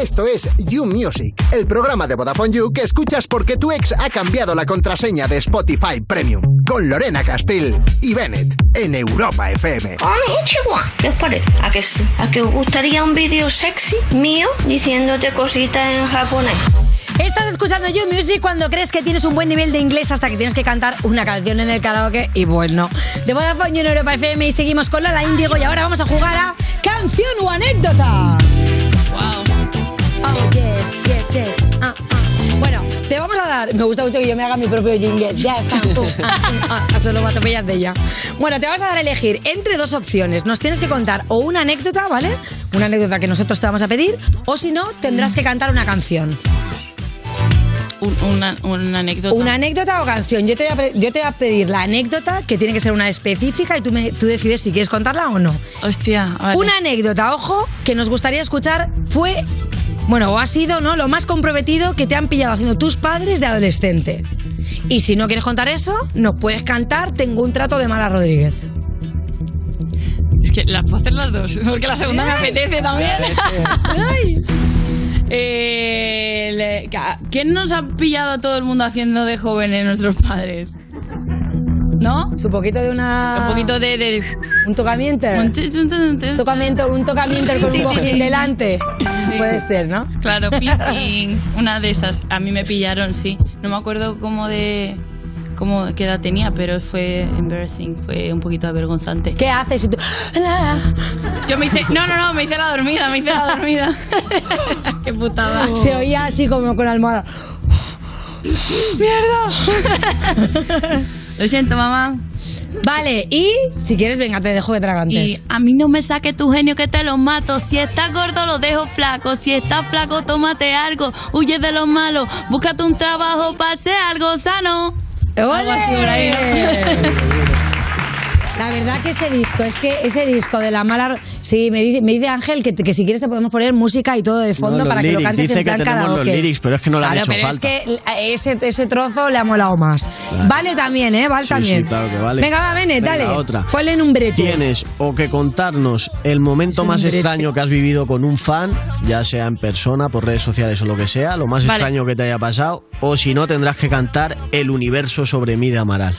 Esto es You Music, el programa de Vodafone You que escuchas porque tu ex ha cambiado la contraseña de Spotify Premium. Con Lorena Castell y Bennett en Europa FM. Konnichiwa. ¿Qué os parece? ¿A que sí? ¿A que os gustaría un vídeo sexy mío diciéndote cositas en japonés? Estás escuchando You Music cuando crees que tienes un buen nivel de inglés hasta que tienes que cantar una canción en el karaoke y bueno. De Vodafone You en Europa FM y seguimos con Lola Índigo y ahora vamos a jugar a Canción o Anécdota. Oh, yes, yes, yes. Ah, ah. Bueno, te vamos a dar. Me gusta mucho que yo me haga mi propio jingle. Ya está, tú. Ah, ah, ah, Eso lo atropellas de ella. Bueno, te vamos a dar a elegir entre dos opciones. Nos tienes que contar o una anécdota, ¿vale? Una anécdota que nosotros te vamos a pedir, o si no, tendrás que cantar una canción. un- una, una anécdota. Una anécdota o canción. Yo te, voy a, pre- yo te voy a pedir la anécdota, que tiene que ser una específica, y tú, me, tú decides si quieres contarla o no. Hostia, vale. Una anécdota, ojo, que nos gustaría escuchar fue, bueno, o ha sido, ¿no? Lo más comprometido que te han pillado haciendo tus padres de adolescente. Y si no quieres contar eso, nos puedes cantar Tengo un trato de Mara Rodríguez. Es que las puedo hacer las dos, porque la segunda me apetece también. Ay. Eh, le- ca- ¿Quién nos ha pillado a todo el mundo haciendo de jóvenes nuestros padres? ¿No? Un poquito de una... Un poquito de... de- Un tocamiento. Un tocamiento, un tocamiento con un cojín delante. Sí. Puede ser, ¿no? Claro, ping, una de esas. A mí me pillaron, sí. No me acuerdo cómo de... Cómo, qué edad tenía, pero fue embarrassing, fue un poquito avergonzante. ¿Qué haces? Nada. Yo me hice... No, no, no, me hice la dormida, me hice la dormida. qué putada. Se oía así como con almohada. ¡Mierda! Lo siento, mamá. Vale, y si quieres, venga, te dejo que tragantes. Y a mí no me saque tu genio que te lo mato. Si estás gordo, lo dejo flaco. Si estás flaco, tómate algo. Huye de lo malo. Búscate un trabajo hacer algo sano. Algo así por ahí, ¿no? La verdad que ese disco, es que ese disco de la mala... Sí, me dice, me dice Ángel que, que si quieres te podemos poner música y todo de fondo No, para que lo cantes dice en plan que tenemos karaoke. los lyrics, pero es que no han claro, hecho pero falta. es que ese, ese trozo le ha molado más. Vale también, ¿eh? Vale Sí, también. sí, claro que vale. Venga, va, Bene, Venga, dale. otra. Ponle en un brete. Tienes o que contarnos el momento más extraño que has vivido con un fan, ya sea en persona, por redes sociales o lo que sea, lo más Vale. extraño que te haya pasado, o si no tendrás que cantar El universo sobre mí de Amaral.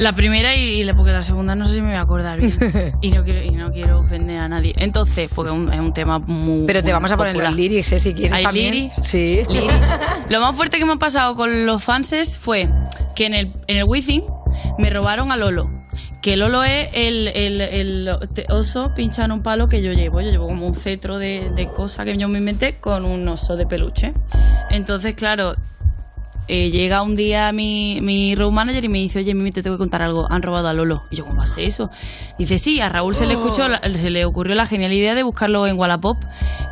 La primera y, y la, porque la segunda no sé si me voy a acordar bien. y, no quiero, y no quiero ofender a nadie. Entonces, porque es un, es un tema muy. Pero te muy vamos a poner popular. los lyrics, ¿eh? Si quieres ¿Hay también. lyrics? Sí. Lyrics. Lo más fuerte que me ha pasado con los fanses fue que en el, en el Wizzing me robaron a Lolo. Que Lolo es el, el, el oso pincha en un palo que yo llevo. Yo llevo como un cetro de, de cosa que yo me inventé con un oso de peluche. Entonces, claro, eh, llega un día mi, mi road manager y me dice, oye, Mimi, te tengo que contar algo, han robado a Lolo. Y yo, ¿cómo hace eso? Dice, sí, a Raúl se le escuchó, se le ocurrió la genial idea de buscarlo en Wallapop.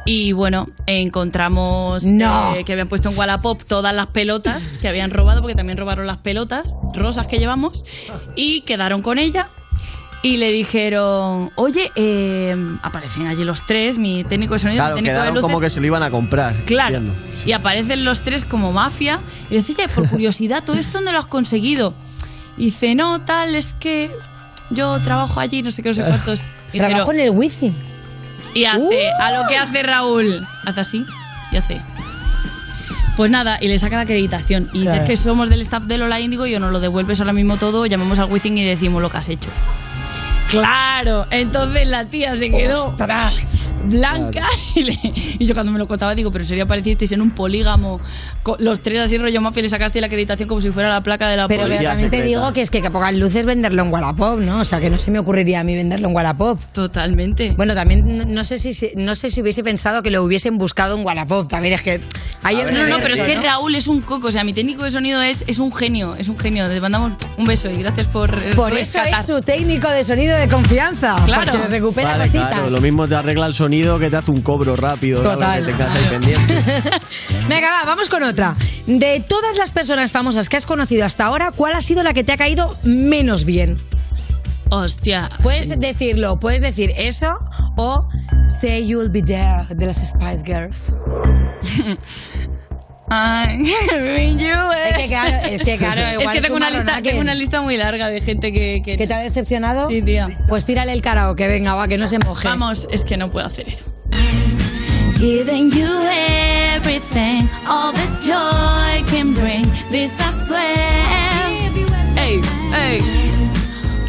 Y bueno, encontramos No. eh, que habían puesto en Wallapop todas las pelotas que habían robado, porque también robaron las pelotas rosas que llevamos, y quedaron con ella. Y le dijeron, oye, eh, aparecen allí los tres, mi técnico de sonido, Claro, mi técnico de quedaron luces. como que se lo iban a comprar. Claro. entiendo. Y aparecen los tres como mafia. Y dice, oye, por curiosidad, ¿todo esto dónde lo has conseguido? Y dice, no, tal, es que yo trabajo allí, no sé qué, no sé cuántos. Y, Trabajo en el Wizzing. y hace a lo que hace Raúl. Hace así y hace. Pues nada, y le saca la acreditación. Y Claro. dices que somos del staff de Lola Índigo y yo nos lo devuelves ahora mismo todo, llamamos al Wizzing y decimos lo que has hecho. Claro, entonces la tía se quedó blanca y, le- y yo cuando me lo contaba digo, pero sería parecisteis en un polígamo, los tres así rollo mafia le sacaste la acreditación como si fuera la placa de la Pero policía también te digo que es que, que pocas luces venderlo en Wallapop, ¿no? O sea, que no se me ocurriría a mí venderlo en Wallapop. Totalmente. Bueno, también no- no sé si no sé si hubiese pensado que lo hubiesen buscado en Wallapop. También es que hay no, no, pero es que ¿no? Raúl es un coco, o sea, mi técnico de sonido es, es un genio, es un genio. Te mandamos un beso y gracias por Por eso es su técnico de sonido de confianza. Claro. Porque recupera Vale, cositas. claro, lo mismo te arregla el sonido que te hace un cobro rápido. Total. Que tengas ahí pendiente. Venga, va, vamos con otra. De todas las personas famosas que has conocido hasta ahora, ¿cuál ha sido la que te ha caído menos bien? Hostia. Puedes decirlo, puedes decir eso o Say You'll Be There de las Spice Girls. Ay, you, eh. Es que claro, es que claro, Es igual que es tengo un una, lista, marronaque. tengo una lista muy larga de gente que... que... ¿Que te ha decepcionado? Sí, tía. Pues tírale el karaoke, venga, va, que no se moje. Vamos, es que no puedo hacer eso. Giving you everything, all the joy can bring. This I swear. Hey, hey.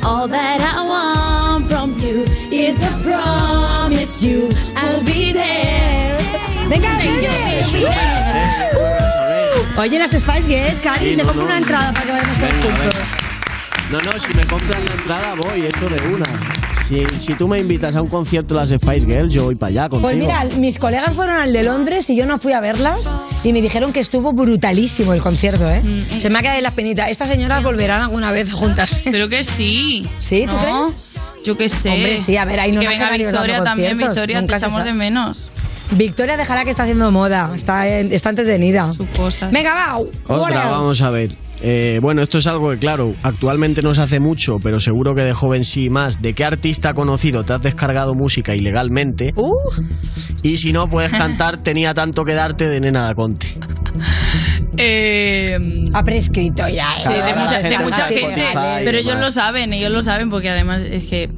All that I want from you is a promise you I'll be there. Venga, Oye, las Spice Girls, Cari, Sí, te no, compro no. una entrada para que vayamos todos juntos. No, no, si me compras la entrada voy, eso de una. Si, si tú me invitas a un concierto de las Spice Girls, yo voy para allá contigo. Pues mira, mis colegas fueron al de Londres y yo no fui a verlas y me dijeron que estuvo brutalísimo el concierto, ¿eh? Se me ha quedado en la penita. Estas señoras volverán alguna vez juntas. Pero que sí. ¿Sí? ¿Tú ¿No? crees? Yo qué sé. Hombre, sí, a ver, hay unos Que venga Victoria también, Victoria, te nunca echamos de menos. Victoria dejará que está haciendo moda. Está, está entretenida. Venga, va. Otra, vamos a ver. Eh, bueno, esto es algo que, claro, actualmente no se hace mucho, pero seguro que de joven sí más. ¿De qué artista conocido te has descargado música ilegalmente? Uh. Y si no, puedes cantar Tenía tanto que darte de Nena da Conte. Eh, ha prescrito ya. Sí, de mucha, de gente mucha gente. Pero ellos lo saben, ellos lo saben porque además es que,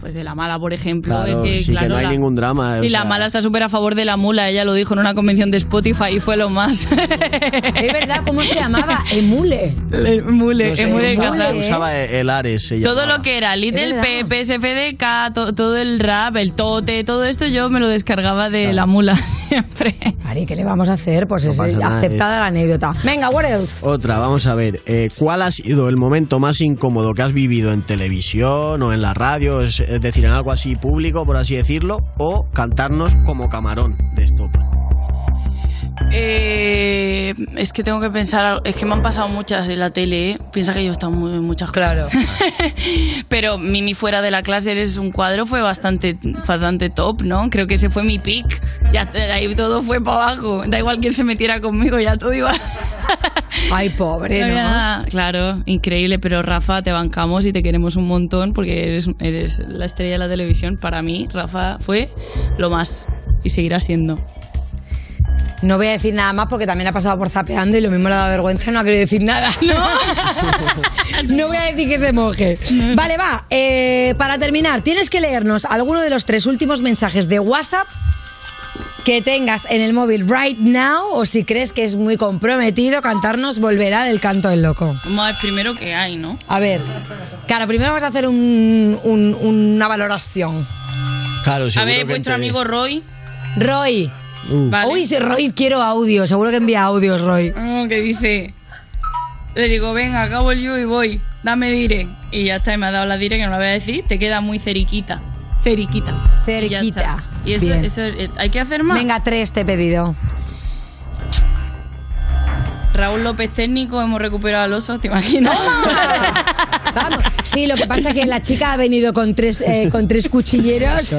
pues de la mala, por ejemplo. Claro, es que, sí, que no hay la- ningún drama. Sí, o la sea, mala está súper a favor de la mula. Ella lo dijo en una convención de Spotify y fue lo más. Es verdad, ¿cómo se llamaba? Emule. Emule, no sé, Emule usaba, usaba el Ares. se Todo lo que era Little. P, PSFDK, to- todo el rap, el tote, todo esto yo me lo descargaba de la mula siempre. Ari, ¿qué le vamos a hacer? Pues es aceptada la anécdota. Venga, what else? Otra, vamos a ver. eh, ¿Cuál ha sido el momento más incómodo que has vivido en televisión o en la radio? Es decir, en algo así público, por así decirlo, o cantarnos como camarón de stop. Eh, es que tengo que pensar, es que me han pasado muchas en la tele, ¿eh? piensa que yo he estado muy, en muchas claro. Pero Mimi fuera de la clase eres un cuadro fue bastante, bastante top, ¿no? Creo que ese fue mi pick. Ya ahí todo fue para abajo. Da igual quién se metiera conmigo, ya todo iba. Ay, pobre, No. Claro, increíble, pero Rafa, te bancamos y te queremos un montón porque eres, eres la estrella de la televisión. Para mí, Rafa fue lo más y seguirá siendo. No voy a decir nada más porque también ha pasado por zapeando y lo mismo le da vergüenza y no ha querido decir nada. No, no voy a decir que se moje. Vale, va. eh, para terminar, tienes que leernos alguno de los tres últimos mensajes de WhatsApp que tengas en el móvil right now o si crees que es muy comprometido, cantarnos Volverá del canto del loco. Vamos a ver primero que hay, ¿no? A ver, claro, primero vamos a hacer un- un- una valoración. Claro, A ver, vuestro amigo Roy. Roy. Uh. Vale. Uy, sí, Roy, quiero audio. Seguro que envía audios, Roy. Oh, que dice. Le digo, venga, acabo el yo y voy. Dame dire. Y ya está, y me ha dado la dire que no la voy a decir. Te queda muy ceriquita. Ceriquita. Cerquita. Y. Y eso, Bien. eso, eh, hay que hacer más. Venga, tres te he pedido. Raúl López técnico, hemos recuperado al oso, ¿te imaginas? Vamos. Sí, lo que pasa es que la chica ha venido con tres, eh, con tres cuchilleros.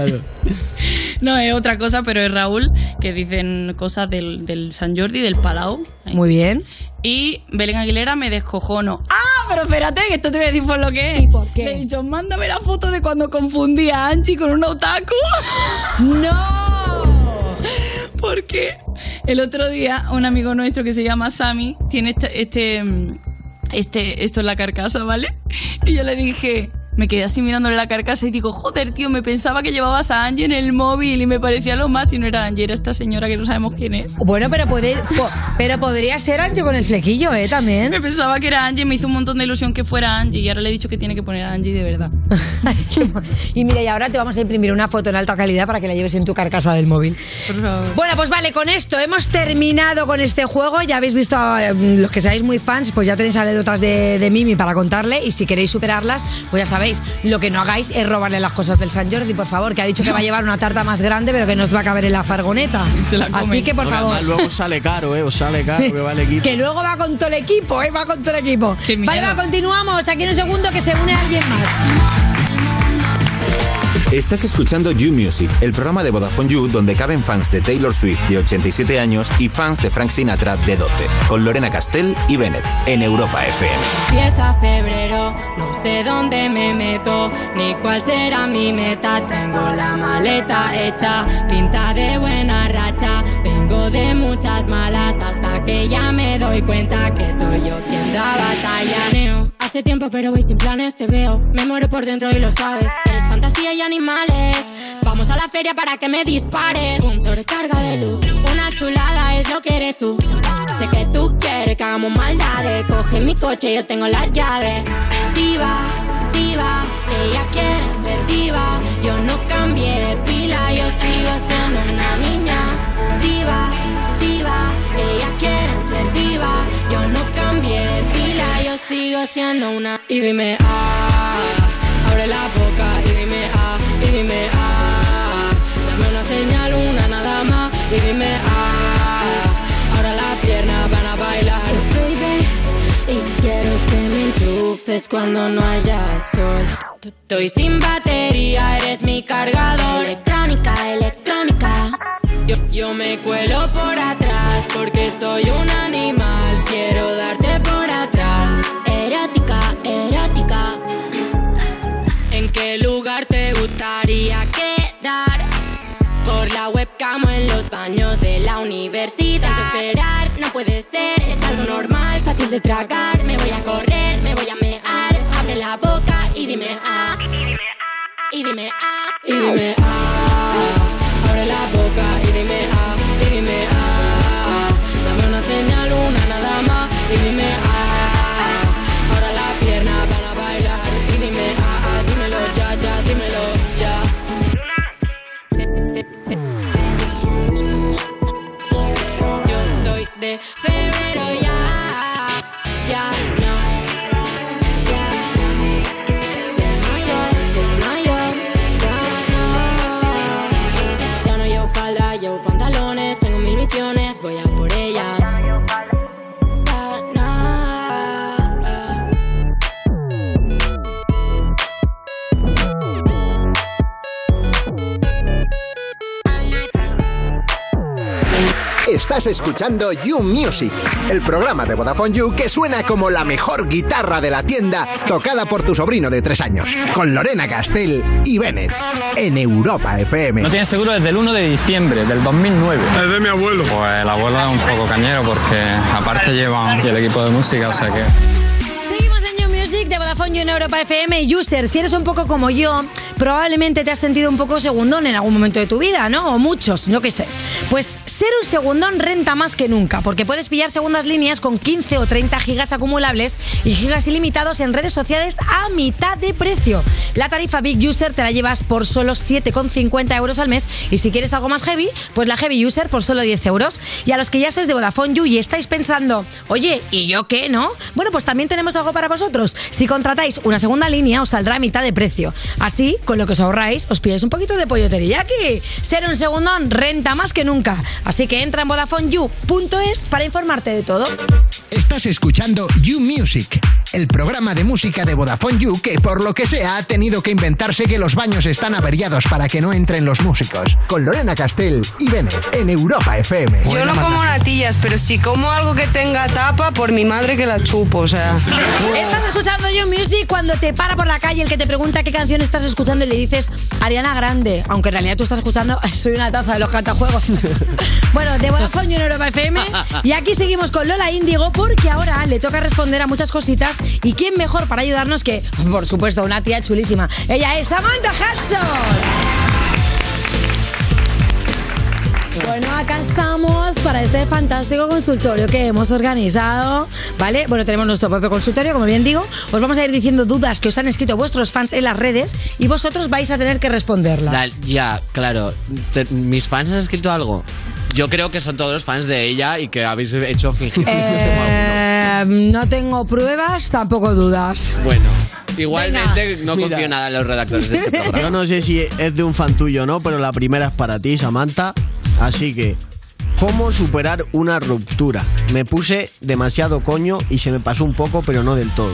No, es otra cosa, pero es Raúl, que dicen cosas del, del San Jordi, del Palau. Muy bien. Y Belén Aguilera me descojono. ¡Ah! Pero espérate, que esto te voy a decir por lo que es. Le he dicho, mándame la foto de cuando confundí a Angie con un otaku. ¡No! Porque el otro día un amigo nuestro que se llama Sammy tiene este, este, mm, este, esto en la carcasa, ¿vale? Y yo le dije, me quedé así mirándole la carcasa y digo, joder, tío, me pensaba que llevabas a Angie en el móvil y me parecía lo más y no era Angie, era esta señora que no sabemos quién es. Bueno, pero, puede, po- pero podría ser Angie con el flequillo, ¿eh? También. Me pensaba que era Angie, me hizo un montón de ilusión que fuera Angie y ahora le he dicho que tiene que poner a Angie de verdad. Y mira, y ahora te vamos a imprimir una foto en alta calidad para que la lleves en tu carcasa del móvil. Por favor. Bueno, pues vale, con esto hemos terminado con este juego. Ya habéis visto, eh, los que seáis muy fans, pues ya tenéis anécdotas de, de Mimi para contarle. Y si queréis superarlas, pues ya sabéis, lo que no hagáis es robarle las cosas del San Jordi, por favor, que ha dicho que va a llevar una tarta más grande, pero que no os va a caber en la fargoneta. Así que, por favor. además luego sale caro, ¿eh? Os sale caro que vale equipo. Que luego va con todo el equipo, ¿eh? Va con todo el equipo. Vale, va, continuamos. Aquí en un segundo que se une alguien más. Estás escuchando You Music, el programa de Vodafone You donde caben fans de Taylor Swift de 87 años y fans de Frank Sinatra de 12, con Lorena Castell y Bennett en Europa FM. Empieza febrero, no sé dónde me meto, ni cuál será mi meta. Tengo la maleta hecha, pinta de buena racha. Vengo de muchas malas hasta que ya me doy cuenta que soy yo quien da batalla. Hace tiempo pero voy sin planes, te veo. Me muero por dentro y lo sabes. Eres fantasía y animales. Vamos a la feria para que me dispares. Un sobrecarga de luz. Una chulada es lo que eres tú. Sé que tú quieres que hagamos maldades. Coge mi coche, yo tengo las llaves. Diva, diva, ella quiere ser diva. Yo no cambié de pila, yo sigo siendo una niña. Diva, diva, ella quiere ser diva. Yo no cambié pila, sigo siendo una. Y dime, ah, abre la boca y dime, ah, y dime, ah. Dame una señal, una nada más. Y dime, ah, ahora las piernas van a bailar. Baby, y quiero que me enchufes cuando no haya sol. Estoy sin batería, eres mi cargador. Electrónica, electrónica. Yo, yo vuelo por atrás porque soy un animal. Gustaría quedar? Por la webcam en los baños de la universidad. Tanto esperar no puede ser, es algo normal, fácil de tragar. Me voy a correr, me voy a mear. Abre la boca y dime ah. Y dime ah. Y dime ah. Abre Estás escuchando You Music, el programa de Vodafone You que suena como la mejor guitarra de la tienda tocada por tu sobrino de tres años, con Lorena Castell y Bennett, en Europa FM. No tienes seguro desde el 1 de diciembre del 2009. Es de mi abuelo. Pues el abuelo es un poco cañero porque aparte lleva el equipo de música, o sea que... Seguimos en You Music de Vodafone You en Europa FM. User, si eres un poco como yo, probablemente te has sentido un poco segundón en algún momento de tu vida, ¿no? O muchos, yo qué sé. Pues ser un segundón renta más que nunca, porque puedes pillar segundas líneas con 15 o 30 gigas acumulables y gigas ilimitados en redes sociales a mitad de precio. La tarifa Big User te la llevas por solo 7,50 euros al mes y si quieres algo más heavy, pues la Heavy User por solo 10 euros. Y a los que ya sois de Vodafone You y estáis pensando, oye, ¿y yo qué, no? Bueno, pues también tenemos algo para vosotros. Si contratáis una segunda línea, os saldrá a mitad de precio. Así, con lo que os ahorráis, os pilláis un poquito de pollo teriyaki. Ser un segundón renta más que nunca. Así que entra en VodafoneYou.es para informarte de todo. Estás escuchando You Music, el programa de música de Vodafone You que por lo que sea ha tenido que inventarse que los baños están averiados para que no entren los músicos. Con Lorena Castell y Bennett en Europa FM. Yo no como natillas, pero si como algo que tenga tapa, por mi madre que la chupo, o sea. Estás escuchando You Music cuando te para por la calle el que te pregunta qué canción estás escuchando y le dices Ariana Grande, aunque en realidad tú estás escuchando Soy una taza de los cantajuegos. bueno, de Vodafone You en Europa FM y aquí seguimos con Lola Índigo porque ahora le toca responder a muchas cositas y quién mejor para ayudarnos que, por supuesto, una tía chulísima. Ella es Samantha Hudson. Bueno, acá estamos para este fantástico consultorio que hemos organizado, ¿vale? Bueno, tenemos nuestro propio consultorio, como bien digo. Os vamos a ir diciendo dudas que os han escrito vuestros fans en las redes y vosotros vais a tener que responderlas. Ya, claro. ¿Mis fans han escrito algo? Yo creo que son todos fans de ella y que habéis hecho fingir. Eh, no tengo pruebas, tampoco dudas. Bueno, igualmente no Mira. confío nada en los redactores de este programa. Yo no sé si es de un fan tuyo o no, pero la primera es para ti, Samantha. Así que, ¿cómo superar una ruptura? Me puse demasiado coño y se me pasó un poco, pero no del todo.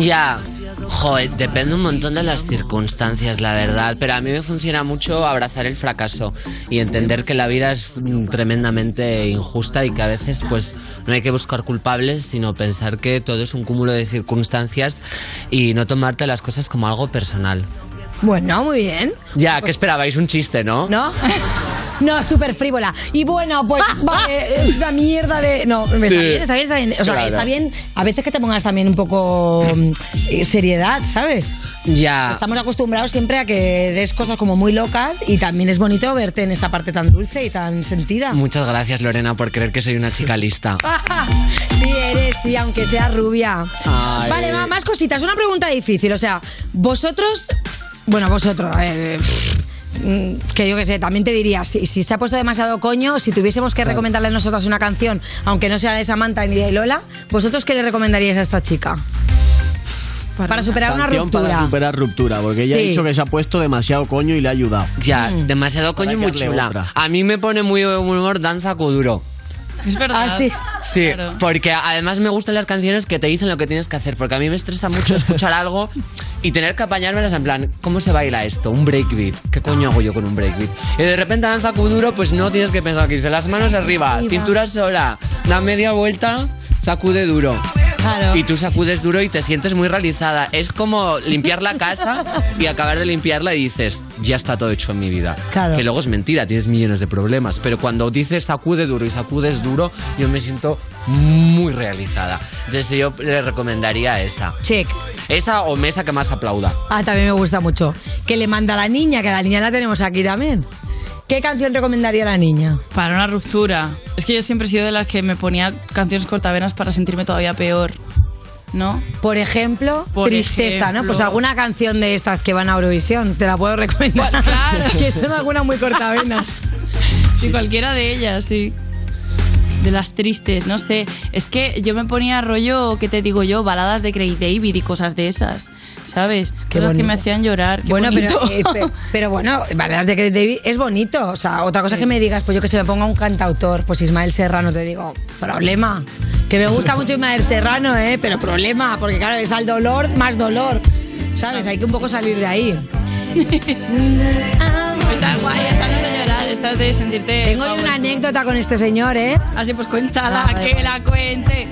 Ya, joder, depende un montón de las circunstancias, la verdad, pero a mí me funciona mucho abrazar el fracaso y entender que la vida es mm, tremendamente injusta y que a veces pues no hay que buscar culpables, sino pensar que todo es un cúmulo de circunstancias y no tomarte las cosas como algo personal. Bueno, muy bien. Ya, ¿qué esperabais? Un chiste, ¿no? ¿No? No, súper frívola. Y bueno, pues vale, es una mierda de. No, está Sí. bien, está bien, está bien. O sea, Claro. está bien a veces que te pongas también un poco mm, eh, seriedad, ¿sabes? Ya. Estamos acostumbrados siempre a que des cosas como muy locas y también es bonito verte en esta parte tan dulce y tan sentida. Muchas gracias, Lorena, por creer que soy una chica lista. sí, eres, sí, aunque sea rubia. Ay. Vale, más cositas. Una pregunta difícil. O sea, vosotros. Bueno, vosotros. mm, que yo qué sé, también te diría, si, si se ha puesto demasiado coño, si tuviésemos que recomendarle nosotros una canción, aunque no sea de Samantha ni de Lola, ¿vosotros qué le recomendaríais a esta chica? Para, superar una Canción ruptura. para superar ruptura, porque ella Sí. ha dicho que se ha puesto demasiado coño y le ha ayudado. Ya, demasiado coño y muy que chula. otra. A mí me pone muy buen humor Danza Kuduro. Es verdad. Ah, sí. Sí, porque además me gustan las canciones que te dicen lo que tienes que hacer, porque a mí me estresa mucho escuchar algo y tener que apañármelas en plan, ¿cómo se baila esto? Un breakbeat. ¿Qué coño hago yo con un breakbeat? Y de repente danza Kuduro, pues no tienes que pensar que dice las manos arriba, Arriba. cintura sola, da media vuelta, sacude duro. Claro. Y tú sacudes duro y te sientes muy realizada. Es como limpiar la casa y acabar de limpiarla y dices, ya está todo hecho en mi vida. Claro. Que luego es mentira, tienes millones de problemas. Pero cuando dices sacude duro y sacudes duro, yo me siento muy realizada. Entonces yo le recomendaría esta. Check. Esa o mesa que más aplauda. Ah, también me gusta mucho. Que le manda a la niña, que la niña la tenemos aquí también. ¿Qué canción recomendaría a la niña? Para una ruptura. Es que yo siempre he sido de las que me ponía canciones cortavenas para sentirme todavía peor. ¿No? Por ejemplo, Por tristeza, ¿no? Pues alguna canción de estas que van a Eurovisión, te la puedo recomendar. Claro. que son algunas muy cortavenas. Sí, cualquiera de ellas, sí. De las tristes, no sé. Es que yo me ponía rollo, ¿qué te digo yo? Baladas de Craig David y cosas de esas. ¿Sabes? Qué Cosas que bonito. me hacían llorar. qué bueno, pero, eh, pe- pero bueno, Baladas de Craig David es bonito. O sea, otra cosa que me digas, pues yo que se me ponga un cantautor, pues Ismael Serrano, te digo, problema. Que me gusta mucho Ismael Serrano, ¿eh? Pero problema, porque claro, es al dolor más dolor. ¿Sabes? Hay que un poco salir de ahí. Está guay, estás de llorar, estás de sentirte. Tengo yo una anécdota con este señor, ¿eh? Así pues cuéntala, Ah, da que igual. la cuente.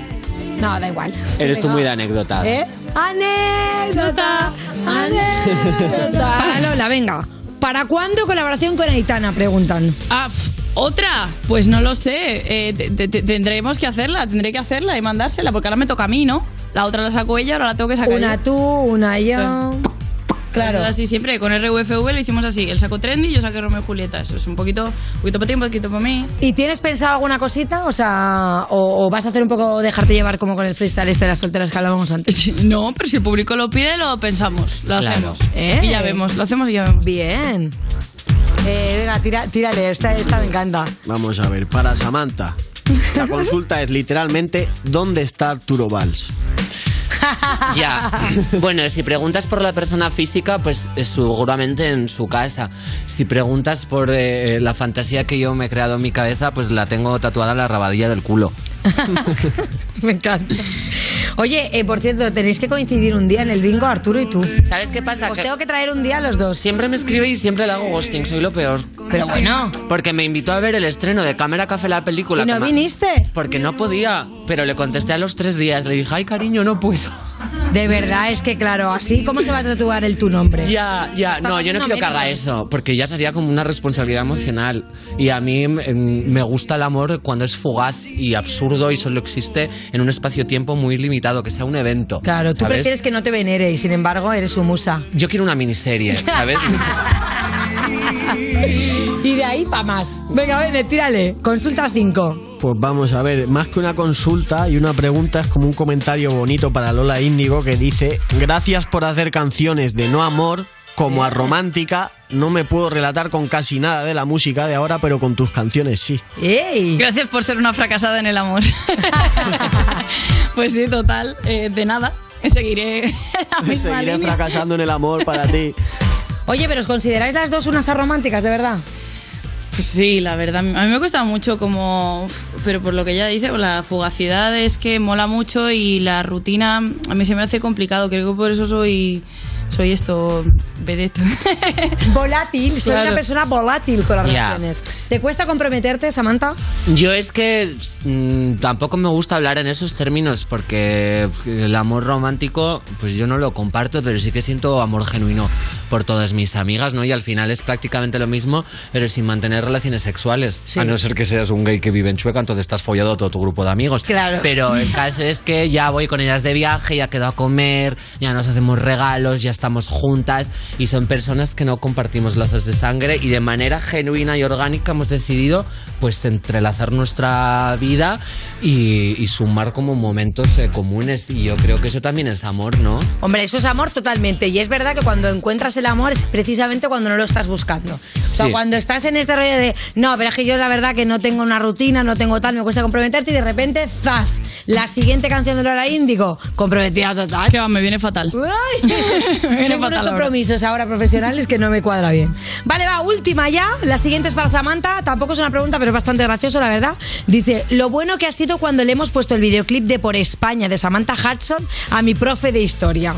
No, da igual. Eres tú muy de anécdota. ¿Eh? Anécdota, anécdota. Para Lola, venga. ¿Para cuándo colaboración con Aitana? Preguntan. Ah, ¿otra? Pues no lo sé. Eh, te- te- te- tendremos que hacerla, tendré que hacerla y mandársela, porque ahora me toca a mí, ¿no? La otra la sacó ella, ahora la tengo que sacar Una yo. tú, una yo. Claro. Así siempre, con RVFV lo hicimos así. Él sacó Trendy y yo saqué Romeo y Julieta. Eso es un poquito, un poquito para ti, un poquito para mí. ¿Y tienes pensado alguna cosita? O sea, o, o vas a hacer un poco dejarte llevar como con el freestyle este de las solteras que hablábamos antes? No, pero si el público lo pide, lo pensamos, lo Claro. hacemos. ¿Eh? Y ya vemos, lo hacemos y ya vemos. Bien. Eh, venga, tira, tírale, esta, esta me encanta. Vamos a ver, para Samantha. La consulta es literalmente ¿dónde está Arturo Valls? Ya. Bueno, si preguntas por la persona física, pues eh, seguramente en su casa. Si preguntas por eh, la fantasía que yo me he creado en mi cabeza, pues la tengo tatuada en la rabadilla del culo. Me encanta. Oye, eh, por cierto, tenéis que coincidir un día en el bingo, Arturo y tú. ¿Sabes qué pasa? Os Que- tengo que traer un día a los dos. Siempre me escribe y siempre le hago ghosting, soy lo peor. Pero bueno. Porque me invitó a ver el estreno de Cámara Café la película. ¿Y no viniste? Porque no podía, pero le contesté a los tres días. Le dije, ay cariño, no puedo. De verdad, es que claro, así cómo se va a tatuar el tu nombre. Ya, ya, no, yo no quiero que haga eso, porque ya sería como una responsabilidad emocional. Y a mí mm, me gusta el amor cuando es fugaz y absurdo y solo existe en un espacio-tiempo muy limitado, que sea un evento. Claro, tú ¿sabes? prefieres que no te venere y sin embargo eres su musa. Yo quiero una miniserie, ¿sabes? Y de ahí para más. Venga, ven, tírale. Consulta 5. Pues vamos a ver, más que una consulta y una pregunta es como un comentario bonito para Lola Índigo que dice, gracias por hacer canciones de no amor como a romántica, no me puedo relatar con casi nada de la música de ahora, pero con tus canciones sí. ¡Ey! Gracias por ser una fracasada en el amor. pues sí, total, eh, de nada. Seguiré la misma Seguiré línea. fracasando en el amor para ti. Oye, pero ¿os consideráis las dos unas románticas, de verdad? Pues sí, la verdad. A mí me cuesta mucho como... Pero por lo que ella dice, la fugacidad es que mola mucho y la rutina a mí se me hace complicado. Creo que por eso soy... Soy esto... Vedette. Volátil, soy Claro. una persona volátil con las Ya. relaciones. ¿Te cuesta comprometerte, Samantha? Yo es que mm, tampoco me gusta hablar en esos términos porque el amor romántico, pues yo no lo comparto, pero sí que siento amor genuino por todas mis amigas, ¿no? Y al final es prácticamente lo mismo, pero sin mantener relaciones sexuales. A no ser que seas un gay que vive en Chueca, entonces estás follado a todo tu grupo de amigos. Claro. Pero el caso es que ya voy con ellas de viaje, ya quedo a comer, ya nos hacemos regalos, ya estamos juntas y son personas que no compartimos lazos de sangre y de manera genuina y orgánica hemos decidido pues entrelazar nuestra vida y, y sumar como momentos eh, comunes y yo creo que eso también es amor, ¿no? Hombre, eso es amor totalmente. Y es verdad que cuando encuentras el amor es precisamente cuando no lo estás buscando. O sea, Sí. cuando estás en este rollo de, no, pero es que yo la verdad que no tengo una rutina, no tengo tal, me cuesta comprometerte y de repente, ¡zas! La siguiente canción de Lola Índigo, comprometida total. Que va, me viene fatal. tengo unos compromisos ahora profesionales que no me cuadra bien. Vale, va, última ya. La siguiente es para Samantha. Tampoco es una pregunta, pero es bastante gracioso, la verdad. Dice, lo bueno que ha sido cuando le hemos puesto el videoclip de Por España de Samantha Hudson a mi profe de historia.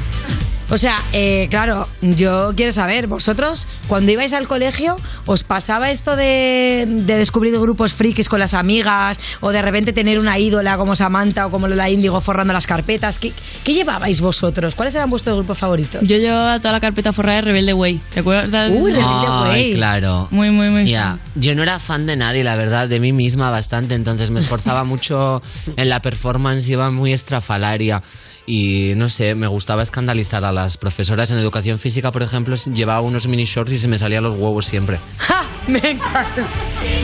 O sea, eh, claro, yo quiero saber, vosotros, cuando ibais al colegio, ¿os pasaba esto de, de descubrir grupos frikis con las amigas? ¿O de repente tener una ídola como Samantha o como Lola Índigo forrando las carpetas? ¿Qué, qué llevabais vosotros? ¿Cuáles eran vuestros grupos favoritos? Yo llevaba toda la carpeta forrada de Rebelde Way. ¿Te acuerdas? Uy, Rebelde Ay, Way. claro. Muy, muy, muy. Ya, yo no era fan de nadie, la verdad, de mí misma bastante, entonces me esforzaba mucho en la performance, iba muy estrafalaria y no sé, me gustaba escandalizar a las profesoras en educación física, por ejemplo, llevaba unos mini shorts y se me salían los huevos siempre. ¡Ja! Me encanta.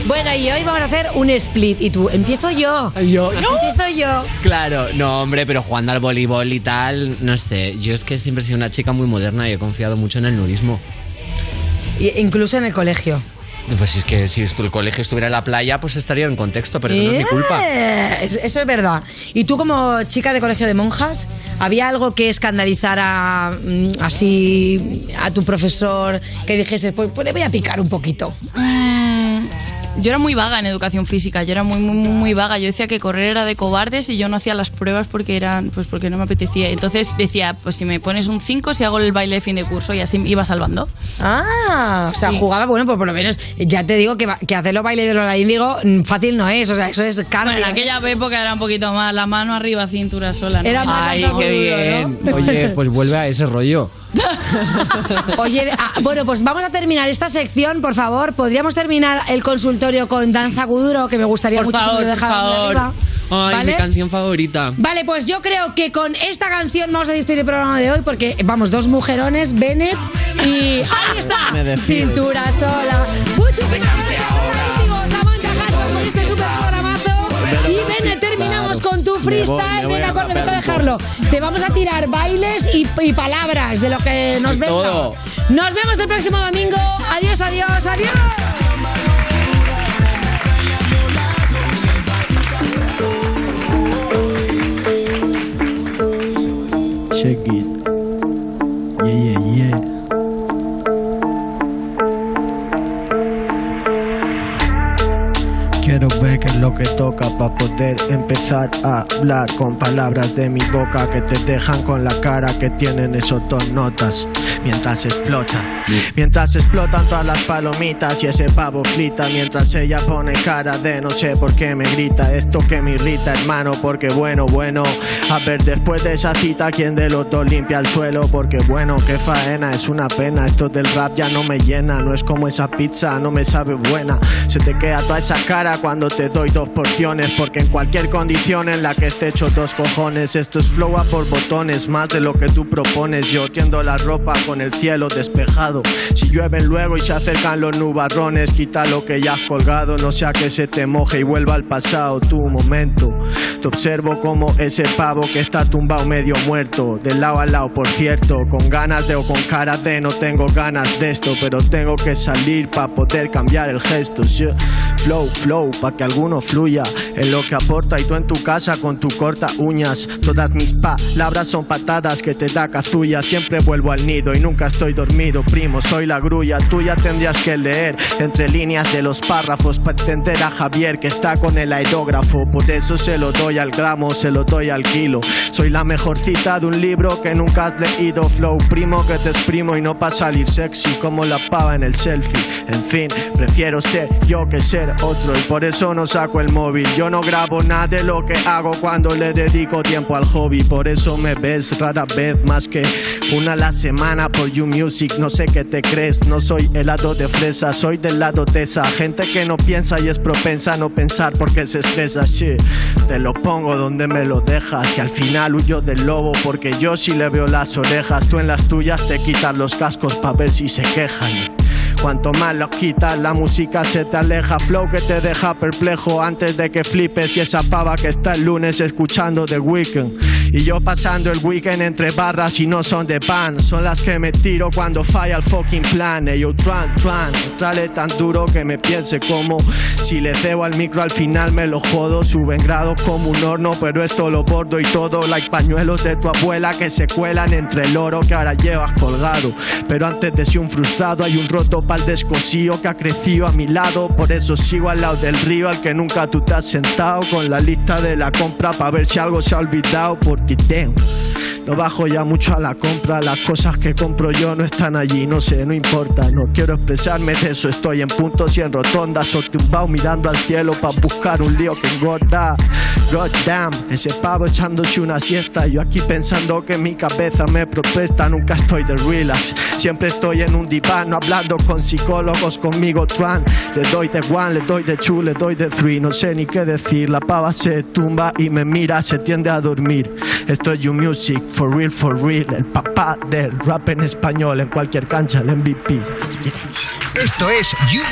Bueno, y hoy vamos a hacer un split. Y tú, empiezo yo. Yo, Empiezo yo. Claro, no, hombre, pero jugando al voleibol y tal, no sé, yo es que siempre he sido una chica muy moderna y he confiado mucho en el nudismo. Y- incluso en el colegio. Pues es que si el colegio estuviera en la playa, pues estaría en contexto, pero eso no es mi culpa. Eh, es- Eso es verdad. Y tú como chica de colegio de monjas, ¿había algo que escandalizara mm, así a tu profesor que dijese, pues, pues le voy a picar un poquito? Mm, yo era muy vaga en educación física, yo era muy, muy, muy, muy vaga. Yo decía que correr era de cobardes y yo no hacía las pruebas porque eran, pues porque no me apetecía. Entonces decía, pues si me pones un 5, si hago el baile de fin de curso y así iba salvando. Ah, o sea, jugaba, bueno, pues por lo menos, ya te digo que, que hacer los bailes de Lola Índigo mm, fácil no es, o sea, eso es cardio. Bueno, en aquella época era un poquito más, la mano arriba, cintura sola. ¿no? Era más Ay, qué duro, bien. Oye, pues vuelve a ese rollo. Oye, ah, bueno, pues vamos a terminar esta sección, por favor. ¿Podríamos terminar el consultorio con Danza Kuduro? Que me gustaría Por mucho si me favor, lo por dejaran de favor. arriba. Ay, ¿Vale? mi canción favorita. Vale, pues yo creo que con esta canción vamos a despedir el programa de hoy porque vamos, dos mujerones, Bennett y... ¡Ahí está! Me. Cintura sola. Gracias, freestyle. voy Venga, a dejarlo. Te vamos a tirar bailes y, y palabras de lo que nos venga. todo. Nos vemos el próximo domingo. Adiós, adiós, adiós. Para poder empezar a hablar con palabras de mi boca que te dejan con la cara que tienen esos dos notas mientras explota. Mientras explotan todas las palomitas y ese pavo frita mientras ella pone cara de no sé por qué me grita. Esto que me irrita hermano porque bueno bueno. A ver después de esa cita quién de los dos limpia el suelo porque bueno qué faena es una pena. Esto del rap ya no me llena. No es como esa pizza no me sabe buena. Se te queda toda esa cara cuando te doy dos porciones. Porque en cualquier condición en la que esté hecho dos cojones. Esto es flow a por botones más de lo que tú propones. Yo tiendo la ropa con el cielo despejado. Si llueven luego y se acercan los nubarrones quita lo que ya has colgado. No sea que se te moje y vuelva al pasado tu momento. Te observo como ese pavo que está tumbado medio muerto de lado a lado por cierto. Con ganas de o con cara de no tengo ganas de esto pero tengo que salir para poder cambiar el gesto. Sí. flow flow para que alguno fluya en lo que aporta. Y tú en tu casa con tu corta uñas. Todas mis palabras son patadas que te da cazulla siempre vuelvo al nido y nunca estoy dormido primo soy la grulla. Tuya tendrías que leer entre líneas de los párrafos para entender a Javier que está con el aerógrafo. Por eso se lo doy al gramo se lo doy al kilo. Soy la mejor cita de un libro que nunca has leído flow. Primo que te exprimo y no para salir sexy como la pava en el selfie. En fin prefiero ser yo que ser otro y por eso no saco el móvil. Yo no grabo nada de lo que hago cuando le dedico tiempo al hobby. Por eso me ves rara vez más que una a la semana You Music no sé qué te crees no soy helado de fresa soy del lado de esa gente que no piensa y es propensa a no pensar porque se estresa shit. Te lo pongo donde me lo dejas y al final huyo del lobo porque yo sí le veo las orejas tú en las tuyas te quitas los cascos para ver si se quejan Cuanto más los quitas, la música se te aleja. Flow que te deja perplejo antes de que flipes. Y esa pava que está el lunes escuchando The Weeknd. Y yo pasando el weekend entre barras y no son de pan. Son las que me tiro cuando falla el fucking plan. Ey, yo tran, tran, trale tan duro que me piense como si le cebo al micro al final me lo jodo. Suben grados como un horno, pero esto lo bordo y todo. Like pañuelos de tu abuela que se cuelan entre el oro que ahora llevas colgado. Pero antes de ser un frustrado hay un roto pa'l descosío que ha crecido a mi lado. Por eso sigo al lado del río al que nunca tú te has sentado. Con la lista de la compra para ver si algo se ha olvidado. Porque damn, no bajo ya mucho a la compra. Las cosas que compro yo no están allí, no sé, no importa. No quiero expresarme de eso. Estoy en puntos y en rotondas o tumbado mirando al cielo para buscar un lío que engorda. God damn, ese pavo echándose una siesta. Yo aquí pensando que mi cabeza me protesta. Nunca estoy de relax. Siempre estoy en un diván hablando con psicólogos conmigo. Tran, le doy de one, le doy de two, le doy de three. No sé ni qué decir. La pava se tumba y me mira, se tiende a dormir. Esto es You Music, for real, for real. El papá del rap en español en cualquier cancha, el MVP. Esto es You